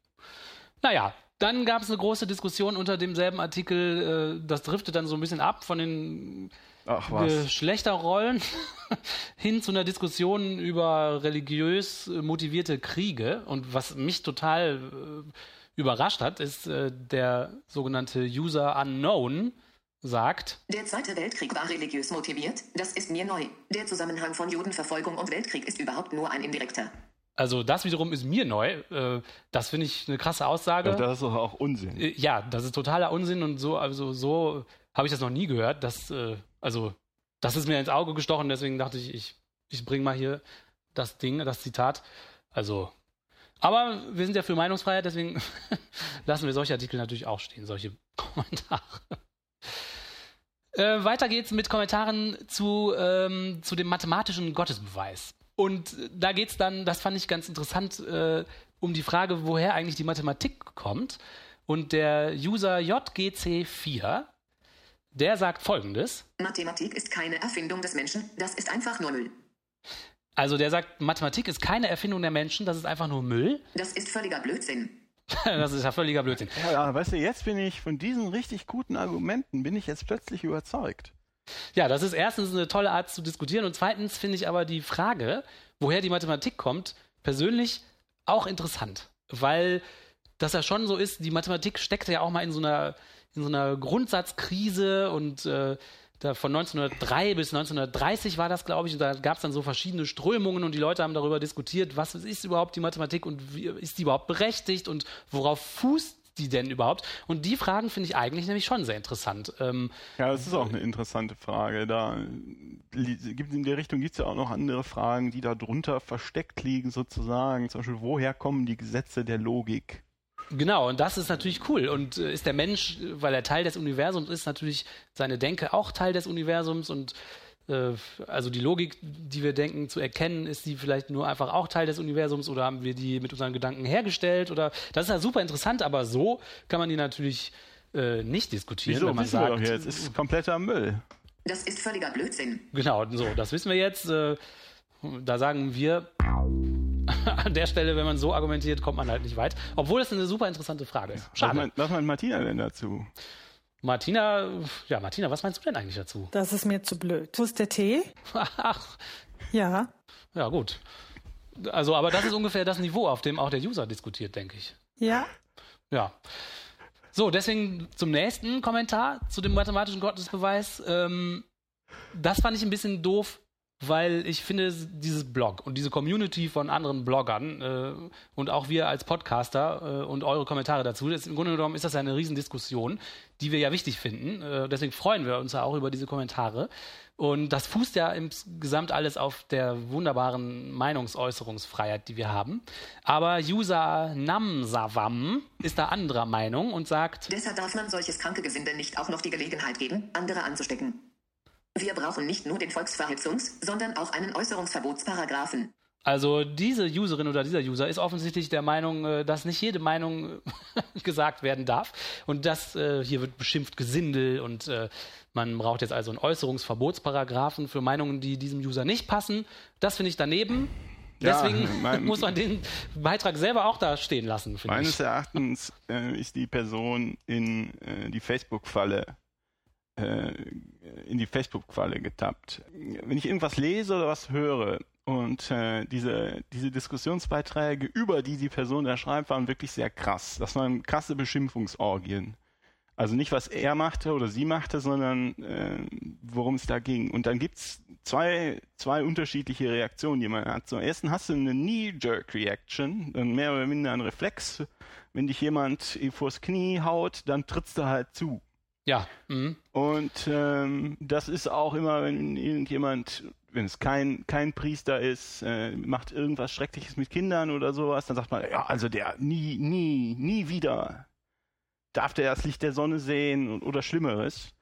Naja, Dann gab es eine große Diskussion unter demselben Artikel, äh, das driftet dann so ein bisschen ab von den Ach was. Geschlechterrollen <laughs> hin zu einer Diskussion über religiös motivierte Kriege. Und was mich total äh, überrascht hat, ist äh, der sogenannte User Unknown sagt, Der Zweite Weltkrieg war religiös motiviert, das ist mir neu. Der Zusammenhang von Judenverfolgung und Weltkrieg ist überhaupt nur ein indirekter. Also das wiederum ist mir neu. Äh, das finde ich eine krasse Aussage. Das ist doch auch Unsinn. Äh, Ja, das ist totaler Unsinn und so, also so habe ich das noch nie gehört. Das, äh, also, das ist mir ins Auge gestochen, deswegen dachte ich, ich, ich bringe mal hier das Ding, das Zitat. Also, aber wir sind ja für Meinungsfreiheit, deswegen <laughs> lassen wir solche Artikel natürlich auch stehen, solche <laughs> Kommentare. Äh, weiter geht's mit Kommentaren zu, ähm, zu dem mathematischen Gottesbeweis. Und da geht's dann, das fand ich ganz interessant, äh, um die Frage, woher eigentlich die Mathematik kommt. Und der User JGC4, der sagt folgendes. Mathematik ist keine Erfindung des Menschen, das ist einfach nur Müll. Also der sagt, Mathematik ist keine Erfindung der Menschen, das ist einfach nur Müll. Das ist völliger Blödsinn. <laughs> das ist ja völliger Blödsinn. Ja, ja, weißt du, jetzt bin ich von diesen richtig guten Argumenten, bin ich jetzt plötzlich überzeugt. Ja, das ist erstens eine tolle Art zu diskutieren und zweitens finde ich aber die Frage, woher die Mathematik kommt, persönlich auch interessant, weil das ja schon so ist, die Mathematik steckt ja auch mal in so einer, in so einer Grundsatzkrise und äh, da von 1903 bis 1930 war das, glaube ich, und da gab es dann so verschiedene Strömungen und die Leute haben darüber diskutiert, was ist überhaupt die Mathematik und wie, ist die überhaupt berechtigt und worauf fußt die denn überhaupt? Und die Fragen finde ich eigentlich nämlich schon sehr interessant. Ähm, Ja, das ist auch eine interessante Frage. Da gibt in der Richtung gibt es ja auch noch andere Fragen, die da drunter versteckt liegen, sozusagen. Zum Beispiel, woher kommen die Gesetze der Logik? Genau, und das ist natürlich cool. Und äh, ist der Mensch, weil er Teil des Universums ist, natürlich seine Denke auch Teil des Universums und also die Logik, die wir denken zu erkennen, ist die vielleicht nur einfach auch Teil des Universums oder haben wir die mit unseren Gedanken hergestellt oder das ist ja super interessant, aber so kann man die natürlich äh, nicht diskutieren, Wieso wenn man wissen wir sagt, doch jetzt? Ist kompletter Müll. Das ist völliger Blödsinn. Genau, so, das wissen wir jetzt. Äh, da sagen wir, <laughs> an der Stelle, wenn man so argumentiert, kommt man halt nicht weit. Obwohl es eine super interessante Frage ist. Was Schade. meint, was meint Martina denn dazu? Martina, ja, Martina, was meinst du denn eigentlich dazu? Das ist mir zu blöd. Wo ist der Tee? Ach, Ja. ja, gut. Also, aber das ist ungefähr das Niveau, auf dem auch der User diskutiert, denke ich. Ja. Ja. So, deswegen zum nächsten Kommentar zu dem mathematischen Gottesbeweis. Ähm, das fand ich ein bisschen doof, weil ich finde, dieses Blog und diese Community von anderen Bloggern äh, und auch wir als Podcaster äh, und eure Kommentare dazu, das, im Grunde genommen ist das eine Riesendiskussion, die wir ja wichtig finden. Äh, deswegen freuen wir uns ja auch über diese Kommentare. Und das fußt ja insgesamt alles auf der wunderbaren Meinungsäußerungsfreiheit, die wir haben. Aber User Namsavam ist da anderer Meinung und sagt, Deshalb darf man solches kranke Gesinde nicht auch noch die Gelegenheit geben, andere anzustecken. Wir brauchen nicht nur den Volksverhetzungs-, sondern auch einen Äußerungsverbotsparagraphen. Also diese Userin oder dieser User ist offensichtlich der Meinung, äh, dass nicht jede Meinung äh, <laughs> gesagt werden darf und dass äh, hier wird beschimpft Gesindel und man braucht jetzt also einen Äußerungsverbotsparagraphen für Meinungen, die diesem User nicht passen. Das finde ich daneben. Ja, Deswegen <laughs> mein- <laughs> muss man den Beitrag selber auch da stehen lassen, Meines ich. Erachtens äh, ist die Person in äh, die Facebook-Falle äh, in die Facebook-Falle getappt. Wenn ich irgendwas lese oder was höre und äh, diese, diese Diskussionsbeiträge über die die Person da schreibt, waren wirklich sehr krass. Das waren krasse Beschimpfungsorgien. Also nicht, was er machte oder sie machte, sondern äh, worum es da ging. Und dann gibt's zwei, zwei unterschiedliche Reaktionen, die man hat. Zum ersten hast du eine Knee-Jerk-Reaction, dann mehr oder minder ein Reflex. Wenn dich jemand vors Knie haut, dann trittst du halt zu. Ja, mhm. Und ähm, das ist auch immer, wenn irgendjemand, wenn es kein, kein Priester ist, äh, macht irgendwas Schreckliches mit Kindern oder sowas, dann sagt man, ja, also der nie, nie, nie wieder darf der das Licht der Sonne sehen und, oder Schlimmeres.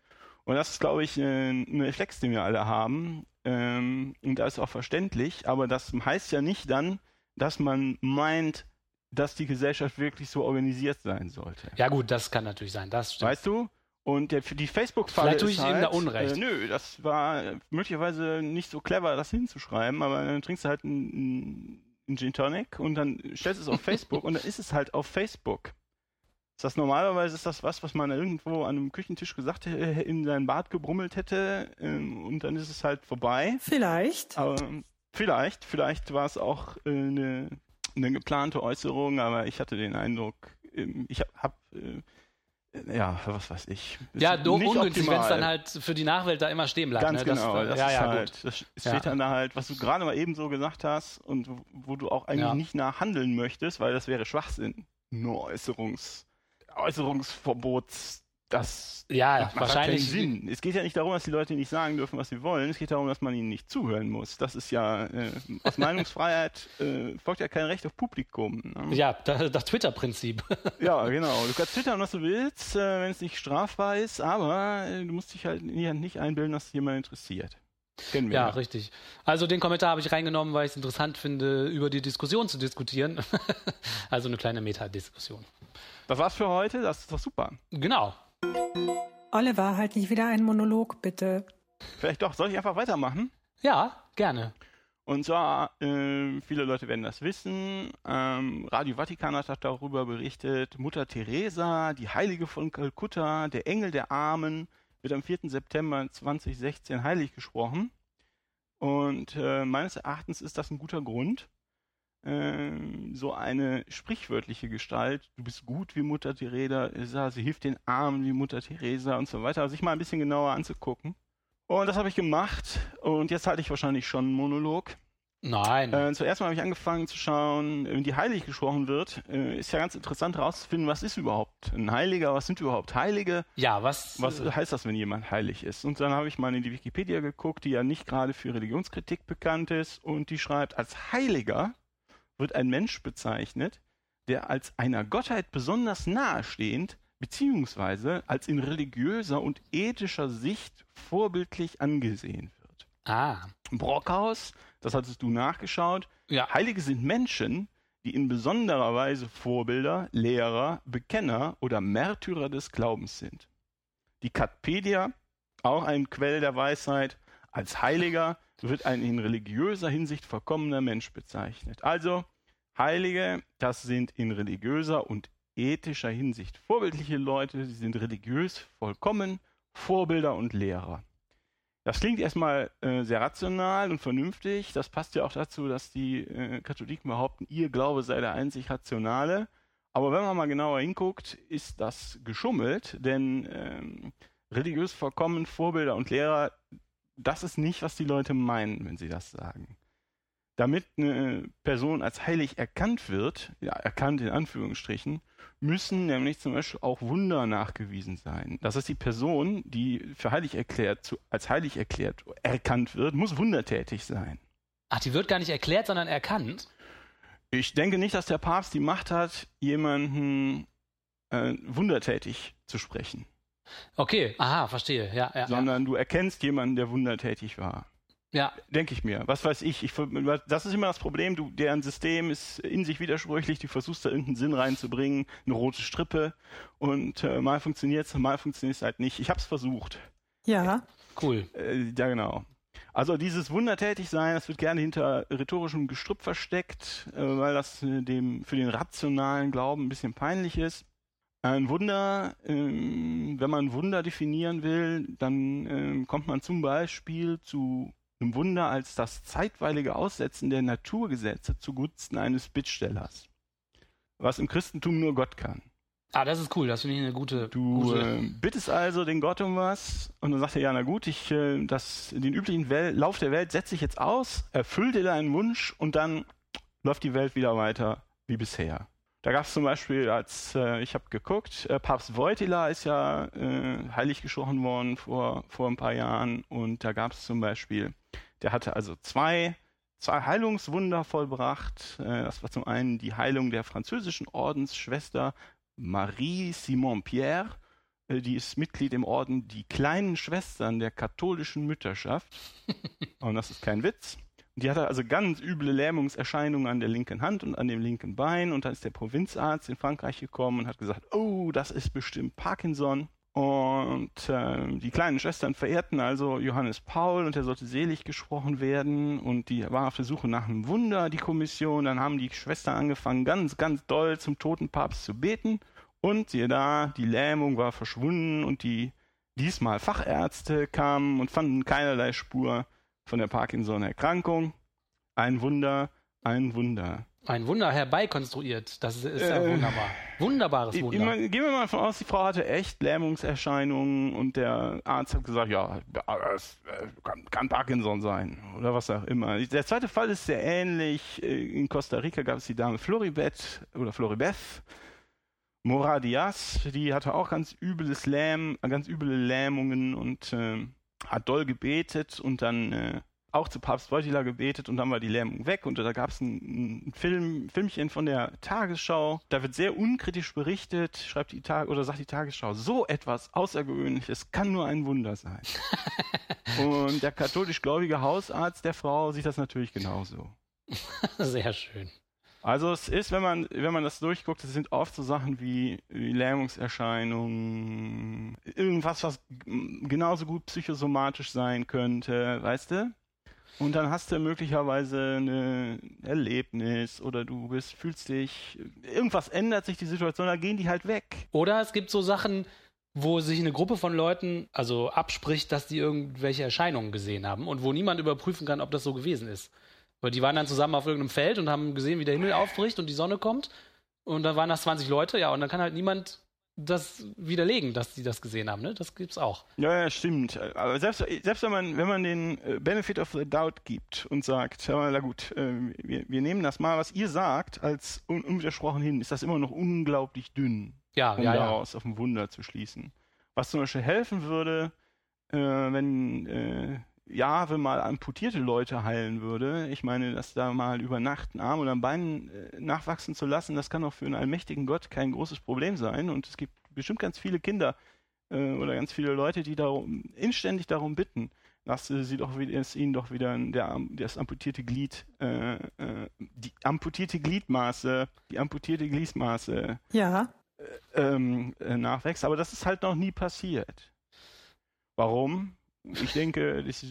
Und das ist, glaube ich, äh, ein Reflex, den wir alle haben. Ähm, und das ist auch verständlich, aber das heißt ja nicht dann, dass man meint, dass die Gesellschaft wirklich so organisiert sein sollte. ja gut, das kann natürlich sein. Das stimmt. Weißt du? Und der, für die Facebook-Falle Vielleicht tue ist ich ihm halt, da Unrecht. Äh, nö, das war äh, möglicherweise nicht so clever, das hinzuschreiben, aber dann trinkst du halt einen, einen Gin Tonic und dann stellst du es auf <laughs> Facebook und dann ist es halt auf Facebook. Ist das normalerweise ist das was, was man irgendwo an einem Küchentisch gesagt äh, in sein Bart gebrummelt hätte ähm, und dann ist es halt vorbei. Vielleicht. Aber ähm, vielleicht, vielleicht war es auch äh, eine, eine geplante Äußerung, aber ich hatte den Eindruck, ähm, ich habe hab, äh, ja, was weiß ich. Ist Ja, nicht ungünstig, wenn es dann halt für die Nachwelt da immer stehen bleibt. Ganz ne? genau, das, das, ja, ist ja, halt, gut. das Ja. steht dann da halt, was du gerade mal eben so gesagt hast und wo- wo du auch eigentlich Ja. nicht nachhandeln möchtest, weil das wäre Schwachsinn. Nur Äußerungs, Äußerungsverbots, das Ja, macht, macht wahrscheinlich. keinen Sinn. Es geht ja nicht darum, dass die Leute nicht sagen dürfen, was sie wollen. Es geht darum, dass man ihnen nicht zuhören muss. Das ist ja, äh, aus Meinungsfreiheit äh, folgt ja kein Recht auf Publikum. Ne? Ja, das, das Twitter-Prinzip. <laughs> Ja, genau. Du kannst twittern, was du willst, äh, wenn es nicht strafbar ist, aber äh, du musst dich halt nicht einbilden, dass jemand interessiert. Kennen wir Ja, richtig. Also den Kommentar habe ich reingenommen, weil ich es interessant finde, über die Diskussion zu diskutieren. <laughs> also eine kleine Metadiskussion. Das war's für heute, das ist doch super. Genau. Oliver, halt nicht wieder einen Monolog, bitte. Vielleicht doch, soll ich einfach weitermachen? Ja, gerne. Und zwar, äh, viele Leute werden das wissen, ähm, Radio Vatikan hat darüber berichtet, Mutter Teresa, die Heilige von Kalkutta, der Engel der Armen, wird am 4. September 2016 heilig gesprochen. Und äh, meines Erachtens ist das ein guter Grund. Ähm, so eine sprichwörtliche Gestalt, du bist gut wie Mutter Teresa, sie hilft den Armen wie Mutter Teresa und so weiter, sich mal ein bisschen genauer anzugucken. Und das habe ich gemacht und jetzt halte ich wahrscheinlich schon einen Monolog. Nein. Äh, zuerst mal habe ich angefangen zu schauen, die heilig gesprochen wird, äh, ist ja ganz interessant herauszufinden, was ist überhaupt ein Heiliger, was sind überhaupt Heilige, ja, was? was äh, heißt das, wenn jemand heilig ist? Und dann habe ich mal in die Wikipedia geguckt, die ja nicht gerade für Religionskritik bekannt ist und die schreibt, als Heiliger wird ein Mensch bezeichnet, der als einer Gottheit besonders nahestehend beziehungsweise als in religiöser und ethischer Sicht vorbildlich angesehen wird. ah. Brockhaus, das hattest du nachgeschaut. Ja. Heilige sind Menschen, die in besonderer Weise Vorbilder, Lehrer, Bekenner oder Märtyrer des Glaubens sind. Die Katpedia, auch ein Quell der Weisheit, als Heiliger wird ein in religiöser Hinsicht vollkommener Mensch bezeichnet. Also Heilige, das sind in religiöser und ethischer Hinsicht vorbildliche Leute, sie sind religiös vollkommen, Vorbilder und Lehrer. Das klingt erstmal äh, sehr rational und vernünftig. Das passt ja auch dazu, dass die äh, Katholiken behaupten, ihr Glaube sei der einzig rationale. Aber wenn man mal genauer hinguckt, ist das geschummelt, denn ähm, religiös vollkommen Vorbilder und Lehrer, das ist nicht, was die Leute meinen, wenn sie das sagen. Damit eine Person als heilig erkannt wird, ja, erkannt in Anführungsstrichen, müssen nämlich zum Beispiel auch Wunder nachgewiesen sein. Das heißt, die Person, die für heilig erklärt, zu, als heilig erklärt, erkannt wird, muss wundertätig sein. Ach, die wird gar nicht erklärt, sondern erkannt. Ich denke nicht, dass der Papst die Macht hat, jemanden äh, wundertätig zu sprechen, Okay, aha, verstehe. Ja, ja. sondern du erkennst jemanden, der wundertätig war. ja. Denke ich mir. Was weiß ich. ich. Das ist immer das Problem. Du, deren System ist in sich widersprüchlich. Du versuchst da irgendeinen Sinn reinzubringen, eine rote Strippe. Und äh, mal funktioniert es, mal funktioniert es halt nicht. Ich habe es versucht. Ja, Cool. Äh, ja, genau. Also dieses Wundertätigsein, das wird gerne hinter rhetorischem Gestrüpp versteckt, äh, weil das äh, dem für den rationalen Glauben ein bisschen peinlich ist. Ein Wunder, ähm, wenn man Wunder definieren will, dann ähm, kommt man zum Beispiel zu einem Wunder als das zeitweilige Aussetzen der Naturgesetze zugunsten eines Bittstellers. Was im Christentum nur Gott kann. Ah, das ist cool. Das finde ich eine gute. Du gute äh, bittest also den Gott um was und dann sagt er, ja, na gut, ich, äh, das, den üblichen Wel Lauf der Welt setze ich jetzt aus, erfüll dir deinen Wunsch und dann läuft die Welt wieder weiter wie bisher. Da gab es zum Beispiel, als äh, ich habe geguckt, äh, Papst Wojtyla ist ja äh, heilig gesprochen worden vor, vor ein paar Jahren und da gab es zum Beispiel, der hatte also zwei, zwei Heilungswunder vollbracht. Äh, das war zum einen die Heilung der französischen Ordensschwester Marie Simon Pierre, äh, die ist Mitglied im Orden Die kleinen Schwestern der katholischen Mütterschaft. <laughs> Und das ist kein Witz. Die hatte also ganz üble Lähmungserscheinungen an der linken Hand und an dem linken Bein. Und dann ist der Provinzarzt in Frankreich gekommen und hat gesagt, oh, das ist bestimmt Parkinson. Und äh, die kleinen Schwestern verehrten also Johannes Paul und er sollte selig gesprochen werden. Und die war auf der Suche nach einem Wunder, die Kommission. Dann haben die Schwestern angefangen, ganz, ganz doll zum toten Papst zu beten. Und siehe da, die Lähmung war verschwunden und die diesmal Fachärzte kamen und fanden keinerlei Spur von der Parkinson-Erkrankung. Ein Wunder, ein Wunder. Ein Wunder herbeikonstruiert. Das ist, ja Äh, wunderbar. Wunderbares Wunder. mein, gehen wir mal davon aus, die Frau hatte echt Lähmungserscheinungen und der Arzt hat gesagt, ja, es äh, kann, kann Parkinson sein oder was auch immer. Der zweite Fall ist sehr ähnlich. Äh, In Costa Rica gab es die Dame Floribet oder Floribeth Moradias, die hatte auch ganz übles Lähm, äh, ganz üble Lähmungen und äh, hat doll gebetet und dann äh, auch zu Papst Wojtyla gebetet und dann war die Lähmung weg und da gab es ein, ein Film, Filmchen von der Tagesschau. Da wird sehr unkritisch berichtet, schreibt die Tag oder sagt die Tagesschau, so etwas Außergewöhnliches kann nur ein Wunder sein. <laughs> und der katholisch gläubige Hausarzt der Frau sieht das natürlich genauso. <laughs> Sehr schön. Also es ist, wenn man, wenn man das durchguckt, es sind oft so Sachen wie, Lähmungserscheinungen, irgendwas, was genauso gut psychosomatisch sein könnte, weißt du? Und dann hast du möglicherweise ein Erlebnis oder du bist, fühlst dich, irgendwas ändert sich die Situation, dann gehen die halt weg. Oder es gibt so Sachen, wo sich eine Gruppe von Leuten also abspricht, dass die irgendwelche Erscheinungen gesehen haben und wo niemand überprüfen kann, ob das so gewesen ist. Weil die waren dann zusammen auf irgendeinem Feld und haben gesehen, wie der Himmel aufbricht und die Sonne kommt. Und da waren das 20 Leute, ja, und dann kann halt niemand das widerlegen, dass die das gesehen haben, ne? Das gibt's auch. Ja, ja, stimmt. Aber selbst, selbst wenn man, wenn man den äh, Benefit of the Doubt gibt und sagt, ja, na gut, äh, wir, wir nehmen das mal, was ihr sagt, als un unwidersprochen hin, ist das immer noch unglaublich dünn, Ja, um ja, ja. daraus auf ein Wunder zu schließen. Was zum Beispiel helfen würde, äh, wenn äh, Jahwe mal amputierte Leute heilen würde. Ich meine, dass da mal über Nacht ein Arm oder ein Bein äh, nachwachsen zu lassen, das kann auch für einen allmächtigen Gott kein großes Problem sein. Und es gibt bestimmt ganz viele Kinder äh, oder ganz viele Leute, die darum inständig darum bitten, dass äh, sie doch wieder, es ihnen doch wieder der, das amputierte Glied, äh, äh, die amputierte Gliedmaße, die amputierte Gliedmaße Ja, ähm, äh, nachwächst, aber das ist halt noch nie passiert. Warum? Ich denke, das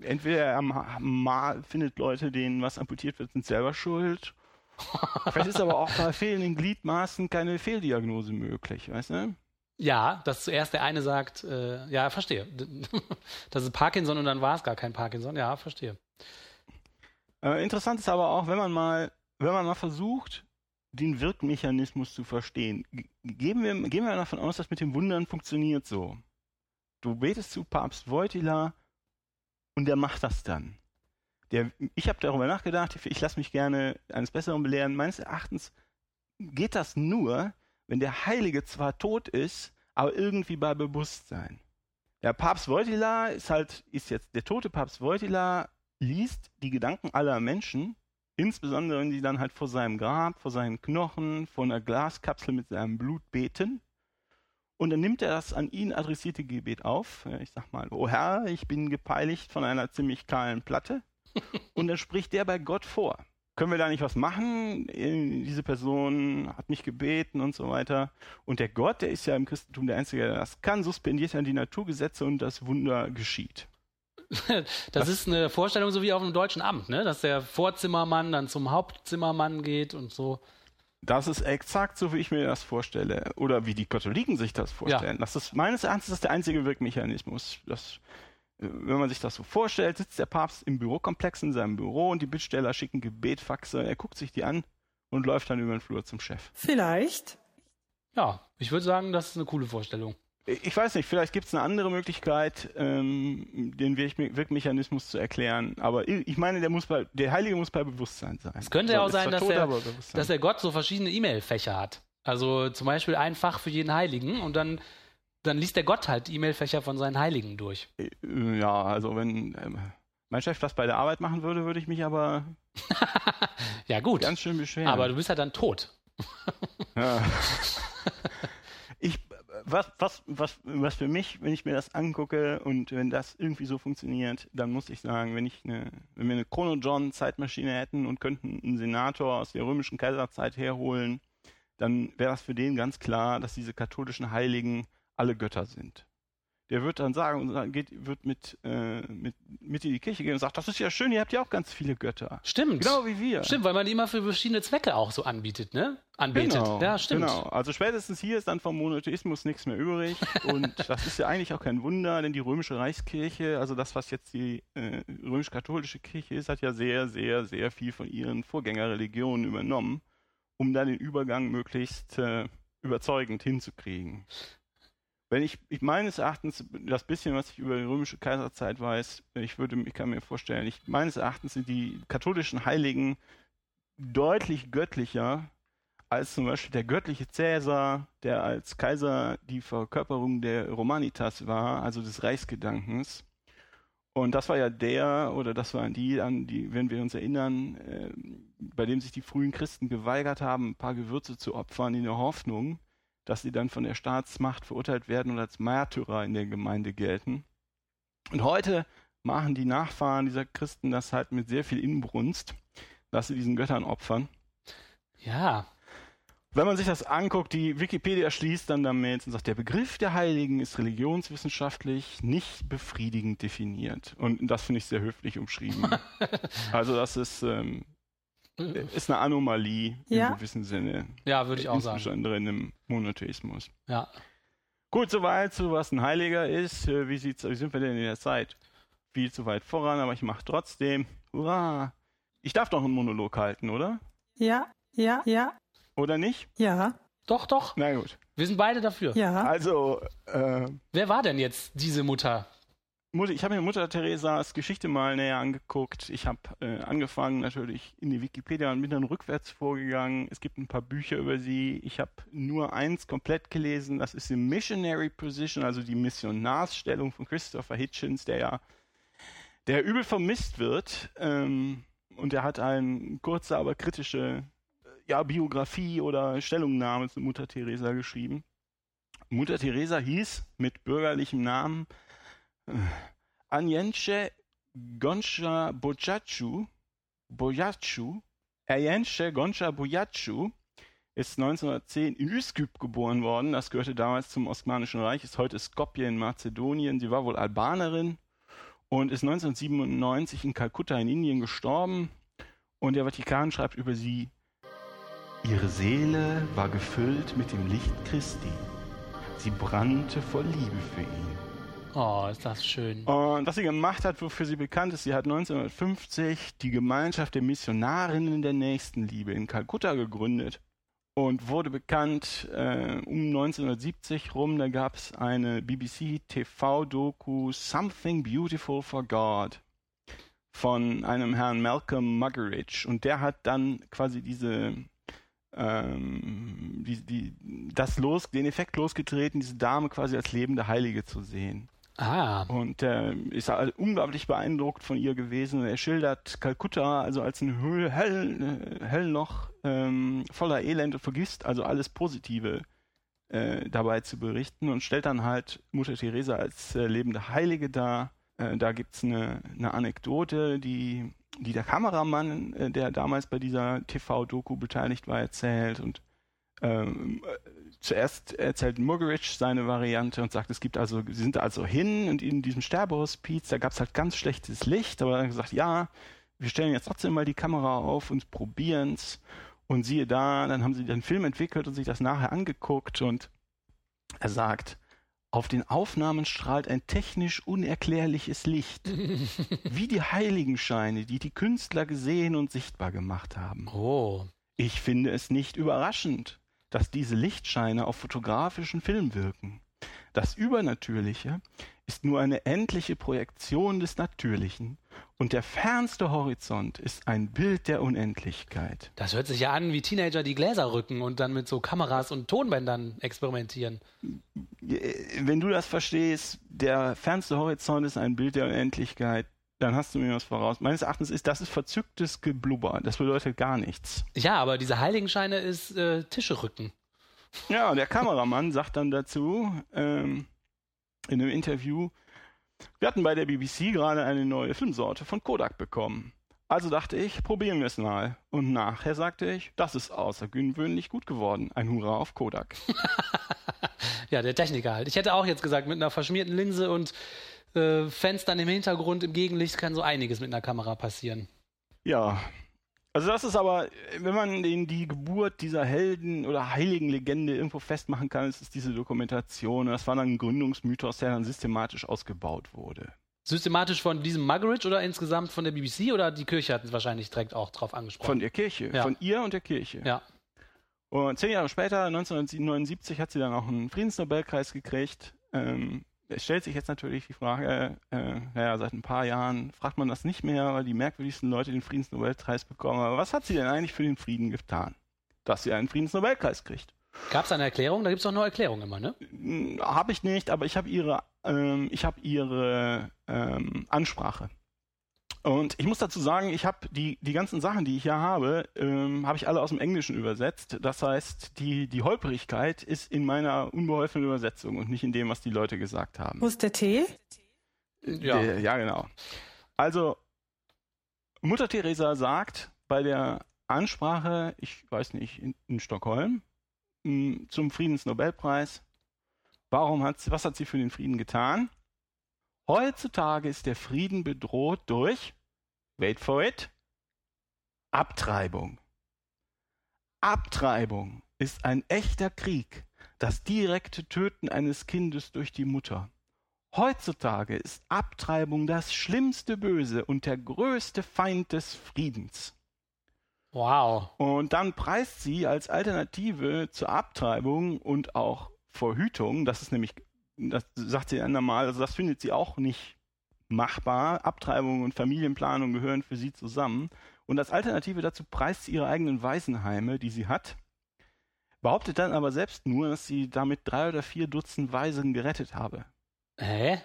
entweder er ma- findet Leute, denen was amputiert wird, sind selber schuld. Vielleicht ist aber auch bei fehlenden Gliedmaßen keine Fehldiagnose möglich, weißt du? Ja, dass zuerst der eine sagt, äh, ja, verstehe. <laughs> Das ist Parkinson und dann war es gar kein Parkinson. Ja, verstehe. Äh, interessant ist aber auch, wenn man mal, wenn man mal versucht, den Wirkmechanismus zu verstehen. Gehen wir, gehen wir davon aus, dass mit dem Wundern funktioniert so. Du betest zu Papst Wojtyla und der macht das dann. Der, ich habe darüber nachgedacht, ich lasse mich gerne eines Besseren belehren. Meines Erachtens geht das nur, wenn der Heilige zwar tot ist, aber irgendwie bei Bewusstsein. Der Papst Wojtyla ist halt, ist jetzt der tote Papst Wojtyla, liest die Gedanken aller Menschen, insbesondere wenn die dann halt vor seinem Grab, vor seinen Knochen, vor einer Glaskapsel mit seinem Blut beten. Und dann nimmt er das an ihn adressierte Gebet auf. Ich sag mal, oh Herr, ich bin gepeinigt von einer ziemlich kahlen Platte. <laughs> Und dann spricht der bei Gott vor. Können wir da nicht was machen? Äh, Diese Person hat mich gebeten und so weiter. Und der Gott, der ist ja im Christentum der Einzige, der das kann, suspendiert dann die Naturgesetze und das Wunder geschieht. <laughs> Das ist eine Vorstellung so wie auf einem deutschen Amt, ne? Dass der Vorzimmermann dann zum Hauptzimmermann geht und so. Das ist exakt so, wie ich mir das vorstelle. Oder wie die Katholiken sich das vorstellen. Das ist meines Erachtens das der einzige Wirkmechanismus. Das, äh, wenn man sich das so vorstellt, sitzt der Papst im Bürokomplex in seinem Büro und die Bittsteller schicken Gebetfaxe. Er guckt sich die an und läuft dann über den Flur zum Chef. vielleicht. Ja, ich würde sagen, das ist eine coole Vorstellung. Ich weiß nicht, vielleicht gibt es eine andere Möglichkeit, ähm, den Wirk- Wirkmechanismus zu erklären. Aber ich meine, der, muss bei, der Heilige muss bei Bewusstsein sein. Es könnte ja auch sein, dass tot, er, Bewusstsein. dass der Gott so verschiedene E-Mail-Fächer hat. Also zum Beispiel ein Fach für jeden Heiligen und dann, dann liest der Gott halt E-Mail-Fächer von seinen Heiligen durch. Äh, Ja, also wenn ähm, mein Chef das bei der Arbeit machen würde, würde ich mich aber <laughs> Ja, gut. ganz schön beschweren. Aber du bist halt dann tot. Ja. <laughs> was, was, was, was für mich, wenn ich mir das angucke und wenn das irgendwie so funktioniert, dann muss ich sagen, wenn ich eine, wenn wir eine Chrono John Zeitmaschine hätten und könnten einen Senator aus der römischen Kaiserzeit herholen, dann wäre das für den ganz klar, dass diese katholischen Heiligen alle Götter sind. Der wird dann sagen, und dann geht, wird mit, äh, mit, mit in die Kirche gehen und sagt, das ist ja schön, ihr habt ja auch ganz viele Götter. Stimmt. Genau wie wir. Stimmt, weil man die immer für verschiedene Zwecke auch so anbietet, ne? Anbetet. Genau, ja, stimmt. Genau. Also spätestens hier ist dann vom Monotheismus nichts mehr übrig. <laughs> und das ist ja eigentlich auch kein Wunder, denn die römische Reichskirche, also das, was jetzt die äh, römisch-katholische Kirche ist, hat ja sehr, sehr, sehr viel von ihren Vorgängerreligionen übernommen, um dann den Übergang möglichst äh, überzeugend hinzukriegen. Wenn ich, ich meines Erachtens, das bisschen, was ich über die römische Kaiserzeit weiß, ich würde, ich kann mir vorstellen, ich, meines Erachtens sind die katholischen Heiligen deutlich göttlicher als zum Beispiel der göttliche Cäsar, der als Kaiser die Verkörperung der Romanitas war, also des Reichsgedankens. Und das war ja der, oder das waren die, an die, wenn wir uns erinnern, äh, bei dem sich die frühen Christen geweigert haben, ein paar Gewürze zu opfern in der Hoffnung, dass sie dann von der Staatsmacht verurteilt werden und als Märtyrer in der Gemeinde gelten. Und heute machen die Nachfahren dieser Christen das halt mit sehr viel Inbrunst, dass sie diesen Göttern opfern. Ja. Wenn man sich das anguckt, die Wikipedia schließt dann damit und sagt, der Begriff der Heiligen ist religionswissenschaftlich nicht befriedigend definiert. Und das finde ich sehr höflich umschrieben. <laughs> also das ist, ähm, ist eine Anomalie Ja. im gewissen Sinne. Ja, würde ich auch sagen. Insbesondere in einem Monotheismus. Ja. Gut, soweit zu was ein Heiliger ist. Äh, Wie, sieht's, wie sind wir denn in der Zeit? Viel zu weit voran, aber ich mache trotzdem. Hurra! Ich darf doch einen Monolog halten, oder? Ja, ja, ja, Oder nicht? ja, Doch, doch. Na gut. Wir sind beide dafür. ja. Also, äh, Wer war denn jetzt diese Mutter? Ich habe mir Mutter Theresas Geschichte mal näher angeguckt. Ich habe äh, angefangen natürlich in die Wikipedia und bin dann rückwärts vorgegangen. Es gibt ein paar Bücher über sie. Ich habe nur eins komplett gelesen. Das ist die Missionary Position, also die Missionarsstellung von Christopher Hitchens, der ja der übel vermisst wird. Ähm, und er hat eine kurze, aber kritische äh, ja, Biografie oder Stellungnahme zu Mutter Teresa geschrieben. Mutter Teresa hieß mit bürgerlichem Namen Anjenche Gonsha Bojachu, Bojachu, Anjenche Gonsha Bojachu ist 1910 in Üsküp geboren worden. Das gehörte damals zum Osmanischen Reich, ist heute Skopje in Mazedonien. Sie war wohl Albanerin und ist 1997 in Kalkutta in Indien gestorben. Und der Vatikan schreibt über sie, ihre Seele war gefüllt mit dem Licht Christi. Sie brannte vor Liebe für ihn. Oh, ist das schön. Und was sie gemacht hat, wofür sie bekannt ist, sie hat 1950 die Gemeinschaft der Missionarinnen der Nächstenliebe in Kalkutta gegründet und wurde bekannt äh, um 1970 rum. Da gab es eine BBC-TV-Doku Something Beautiful for God von einem Herrn Malcolm Muggeridge und der hat dann quasi diese ähm, die, die, das los, den Effekt losgetreten, diese Dame quasi als lebende Heilige zu sehen. Ah. Und äh, ist unglaublich beeindruckt von ihr gewesen. Er schildert Kalkutta also als ein Höhl, hell, äh, Hellloch ähm, voller Elend und vergisst also alles Positive äh, dabei zu berichten und stellt dann halt Mutter Teresa als äh, lebende Heilige dar. Äh, da gibt's eine, eine Anekdote, die, die der Kameramann, äh, der damals bei dieser TV-Doku beteiligt war, erzählt und ähm, äh, zuerst erzählt Muggeridge seine Variante und sagt, es gibt also, sie sind also hin und in diesem Sterbehospiz, da gab es halt ganz schlechtes Licht, aber er hat gesagt, ja, wir stellen jetzt trotzdem mal die Kamera auf und probieren's und siehe da, dann haben sie den Film entwickelt und sich das nachher angeguckt und er sagt, auf den Aufnahmen strahlt ein technisch unerklärliches Licht, <laughs> wie die Heiligenscheine, die die Künstler gesehen und sichtbar gemacht haben. Oh. Ich finde es nicht überraschend, dass diese Lichtscheine auf fotografischen Film wirken. Das Übernatürliche ist nur eine endliche Projektion des Natürlichen und der fernste Horizont ist ein Bild der Unendlichkeit. Das hört sich ja an, wie Teenager die Gläser rücken und dann mit so Kameras und Tonbändern experimentieren. Wenn du das verstehst, der fernste Horizont ist ein Bild der Unendlichkeit, dann hast du mir was voraus. Meines Erachtens ist das ist verzücktes Geblubber. Das bedeutet gar nichts. Ja, aber diese Heiligenscheine ist äh, Tische rücken. Ja, der Kameramann sagt dann dazu ähm, in einem Interview, wir hatten bei der BBC gerade eine neue Filmsorte von Kodak bekommen. Also dachte ich, probieren wir es mal. Und nachher sagte ich, das ist außergewöhnlich gut geworden. Ein Hurra auf Kodak. <laughs> Ja, der Techniker halt. Ich hätte auch jetzt gesagt, mit einer verschmierten Linse und äh, Fenstern im Hintergrund, im Gegenlicht kann so einiges mit einer Kamera passieren. Ja. Also das ist aber, wenn man den, die Geburt dieser Helden oder heiligen Legende irgendwo festmachen kann, ist es diese Dokumentation. Das war dann ein Gründungsmythos, der dann systematisch ausgebaut wurde. Systematisch von diesem Muggeridge oder insgesamt von der BBC oder die Kirche hat es wahrscheinlich direkt auch drauf angesprochen? Von der Kirche, Ja. von ihr und der Kirche. Ja. Und zehn Jahre später, 1979, hat sie dann auch einen Friedensnobelpreis gekriegt. Ähm, es stellt sich jetzt natürlich die Frage, äh, naja, seit ein paar Jahren fragt man das nicht mehr, weil die merkwürdigsten Leute den Friedensnobelpreis bekommen. Aber was hat sie denn eigentlich für den Frieden getan? Dass sie einen Friedensnobelpreis kriegt. Gab es eine Erklärung? Da gibt es doch nur Erklärungen immer, ne? Habe ich nicht, aber ich habe ihre, ähm, ich habe ihre ähm, Ansprache. Und ich muss dazu sagen, ich habe die, die ganzen Sachen, die ich hier habe, ähm, habe ich alle aus dem Englischen übersetzt. Das heißt, die, die Holprigkeit ist in meiner unbeholfenen Übersetzung und nicht in dem, was die Leute gesagt haben. Wo ist der Tee? Ja. Ja, genau. Also, Mutter Teresa sagt bei der Ansprache, ich weiß nicht, in, in Stockholm, mh, zum Friedensnobelpreis, warum hat sie, was hat sie für den Frieden getan? Heutzutage ist der Frieden bedroht durch, wait for it, Abtreibung. Abtreibung ist ein echter Krieg, das direkte Töten eines Kindes durch die Mutter. Heutzutage ist Abtreibung das schlimmste Böse und der größte Feind des Friedens. Wow. Und dann preist sie als Alternative zur Abtreibung und auch Verhütung, das ist nämlich, das sagt sie dann mal, also das findet sie auch nicht machbar. Abtreibung und Familienplanung gehören für sie zusammen. Und als Alternative dazu preist sie ihre eigenen Waisenheime, die sie hat, behauptet dann aber selbst nur, dass sie damit drei oder vier Dutzend Waisen gerettet habe. Hä?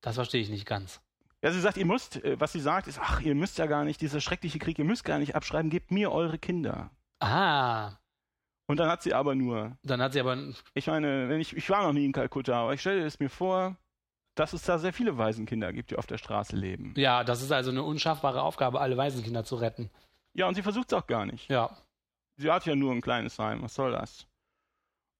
Das verstehe ich nicht ganz. Ja, sie sagt, ihr müsst, äh, was sie sagt, ist, ach, ihr müsst ja gar nicht, dieser schreckliche Krieg, ihr müsst gar nicht abschreiben, gebt mir eure Kinder. Ah, Und dann hat sie aber nur, dann hat sie aber. ich meine, wenn ich, ich war noch nie in Kalkutta, aber ich stelle es mir vor, dass es da sehr viele Waisenkinder gibt, die auf der Straße leben. Ja, das ist also eine unschaffbare Aufgabe, alle Waisenkinder zu retten. Ja, und sie versucht es auch gar nicht. Ja. Sie hat ja nur ein kleines Heim, was soll das?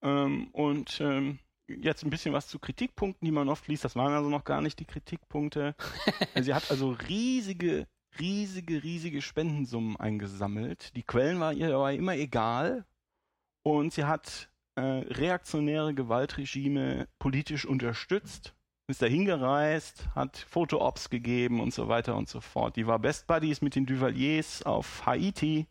Ähm, und ähm, jetzt ein bisschen was zu Kritikpunkten, die man oft liest. Das waren also noch gar nicht die Kritikpunkte. <laughs> sie hat also riesige, riesige, riesige Spendensummen eingesammelt. Die Quellen waren ihr dabei immer egal. Und sie hat äh, reaktionäre Gewaltregime politisch unterstützt. Ist da hingereist, hat Fotoops gegeben und so weiter und so fort. Die war Best Buddies mit den Duvaliers auf Haiti,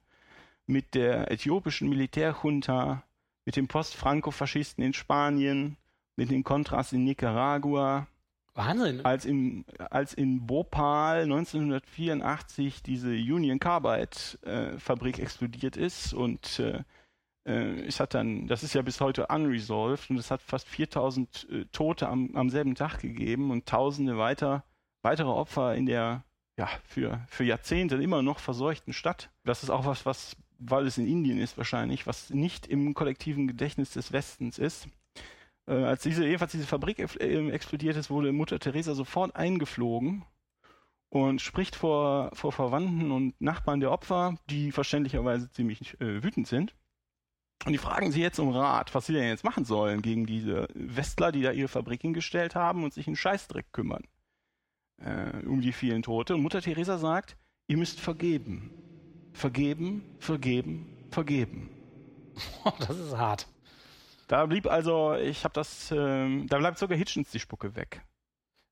mit der äthiopischen Militärjunta, mit den Post-Franco-Faschisten in Spanien, mit den Contras in Nicaragua. Wahnsinn. Als in, als in Bhopal 1984 diese Union Carbide-Fabrik explodiert ist und äh, äh, es hat dann, das ist ja bis heute unresolved und es hat fast 4000 äh, Tote am, am selben Tag gegeben und tausende weiter, weitere Opfer in der ja, für, für Jahrzehnte immer noch verseuchten Stadt. Das ist auch was, was, weil es in Indien ist wahrscheinlich, was nicht im kollektiven Gedächtnis des Westens ist. Äh, als diese, jedenfalls diese Fabrik äh, explodiert ist, wurde Mutter Teresa sofort eingeflogen und spricht vor, vor Verwandten und Nachbarn der Opfer, die verständlicherweise ziemlich äh, wütend sind. Und die fragen sie jetzt um Rat, was sie denn jetzt machen sollen gegen diese Westler, die da ihre Fabrik hingestellt haben und sich einen Scheißdreck kümmern äh, um die vielen Tote. Und Mutter Teresa sagt, ihr müsst vergeben. Vergeben, vergeben, vergeben. <laughs> Das ist hart. Da blieb also, ich habe das, ähm, da bleibt sogar Hitchens die Spucke weg.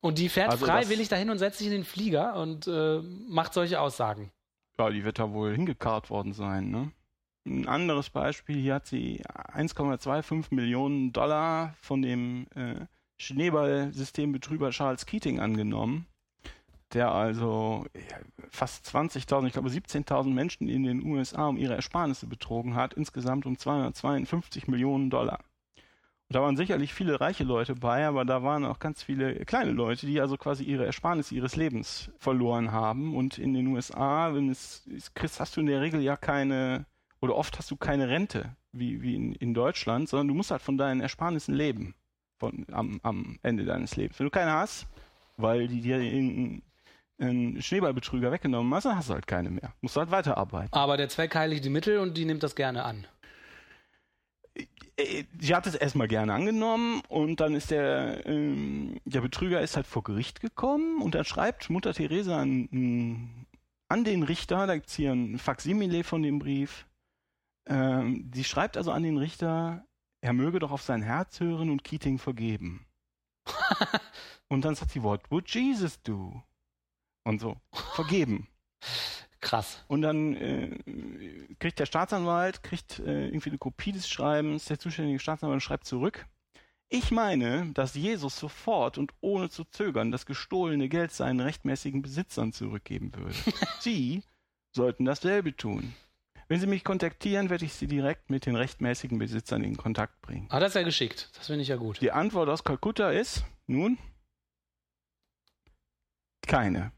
Und die fährt Also freiwillig dahin und setzt sich in den Flieger und äh, macht solche Aussagen. Ja, die wird da wohl hingekarrt worden sein, ne? Ein anderes Beispiel, hier hat sie 1,25 Millionen Dollar von dem äh, Schneeballsystembetrüber Charles Keating angenommen, der also fast 20.000, ich glaube 17.000 Menschen in den USA um ihre Ersparnisse betrogen hat, insgesamt um 252 Millionen Dollar. Und da waren sicherlich viele reiche Leute bei, aber da waren auch ganz viele kleine Leute, die also quasi ihre Ersparnisse ihres Lebens verloren haben. Und in den USA, wenn es kriegst, hast du in der Regel ja keine, oder oft hast du keine Rente, wie, wie in, in Deutschland, sondern du musst halt von deinen Ersparnissen leben von, am, am Ende deines Lebens. Wenn du keine hast, weil die dir einen Schneeballbetrüger weggenommen hast, dann hast du halt keine mehr. Musst halt weiterarbeiten. Aber der Zweck heiligt die Mittel und die nimmt das gerne an. äh, sie hat es erstmal gerne angenommen und dann ist der, ähm, der Betrüger ist halt vor Gericht gekommen und dann schreibt Mutter Teresa an, an den Richter, da gibt es hier ein Faksimile von dem Brief. Ähm, sie schreibt also an den Richter, er möge doch auf sein Herz hören und Keating vergeben. <laughs> und dann sagt sie, what would Jesus do? Und so, vergeben. Krass. Und dann äh, kriegt der Staatsanwalt, kriegt äh, irgendwie eine Kopie des Schreibens, der zuständige Staatsanwalt schreibt zurück. Ich meine, dass Jesus sofort und ohne zu zögern das gestohlene Geld seinen rechtmäßigen Besitzern zurückgeben würde. <laughs> Sie sollten dasselbe tun. Wenn Sie mich kontaktieren, werde ich Sie direkt mit den rechtmäßigen Besitzern in Kontakt bringen. Ah, das ist ja geschickt. Das finde ich ja gut. Die Antwort aus Kalkutta ist, nun, keine.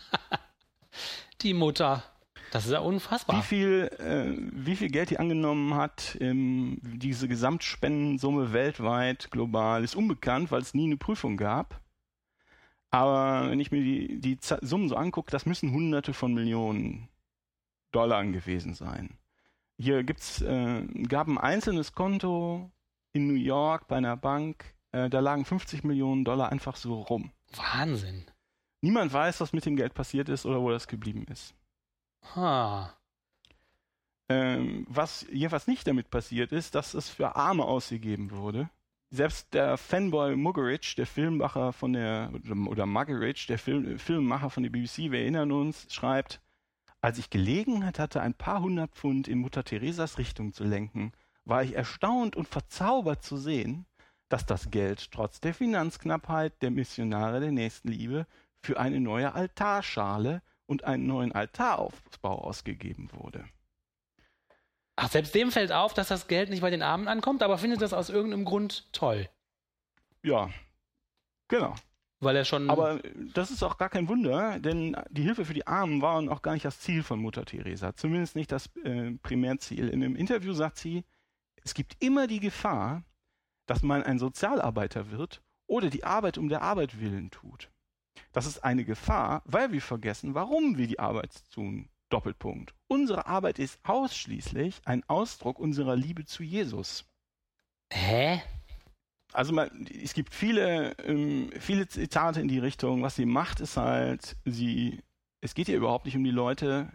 <laughs> Die Mutter. Das ist ja unfassbar. Wie viel, äh, wie viel Geld die angenommen hat, ähm, diese Gesamtspendensumme weltweit, global, ist unbekannt, weil es nie eine Prüfung gab. Aber wenn ich mir die, die Summen so angucke, das müssen Hunderte von Millionen Dollar gewesen sein. Hier gibt's, äh, gab ein einzelnes Konto in New York bei einer Bank, äh, da lagen 50 Millionen Dollar einfach so rum. Wahnsinn. Niemand weiß, was mit dem Geld passiert ist oder wo das geblieben ist. Ha. Ähm, was jedenfalls nicht damit passiert ist, dass es für Arme ausgegeben wurde. Selbst der Fanboy Muggeridge, der Filmmacher von der, oder Muggeridge, der Film, Filmmacher von der BBC, wir erinnern uns, schreibt, als ich Gelegenheit hatte, ein paar hundert Pfund in Mutter Theresas Richtung zu lenken, war ich erstaunt und verzaubert zu sehen, dass das Geld trotz der Finanzknappheit der Missionare der Nächstenliebe für eine neue Altarschale und einen neuen Altaraufbau ausgegeben wurde. Ach, selbst dem fällt auf, dass das Geld nicht bei den Armen ankommt, aber findet das aus irgendeinem Grund toll. Ja, genau. Weil er schon. Aber das ist auch gar kein Wunder, denn die Hilfe für die Armen war auch gar nicht das Ziel von Mutter Teresa. Zumindest nicht das äh, Primärziel. In einem Interview sagt sie, es gibt immer die Gefahr, dass man ein Sozialarbeiter wird oder die Arbeit um der Arbeit willen tut. Das ist eine Gefahr, weil wir vergessen, warum wir die Arbeit tun. Doppelpunkt. Unsere Arbeit ist ausschließlich ein Ausdruck unserer Liebe zu Jesus. Hä? Also man, es gibt viele, ähm, viele Zitate in die Richtung. Was sie macht, ist halt, sie, es geht ihr überhaupt nicht um die Leute,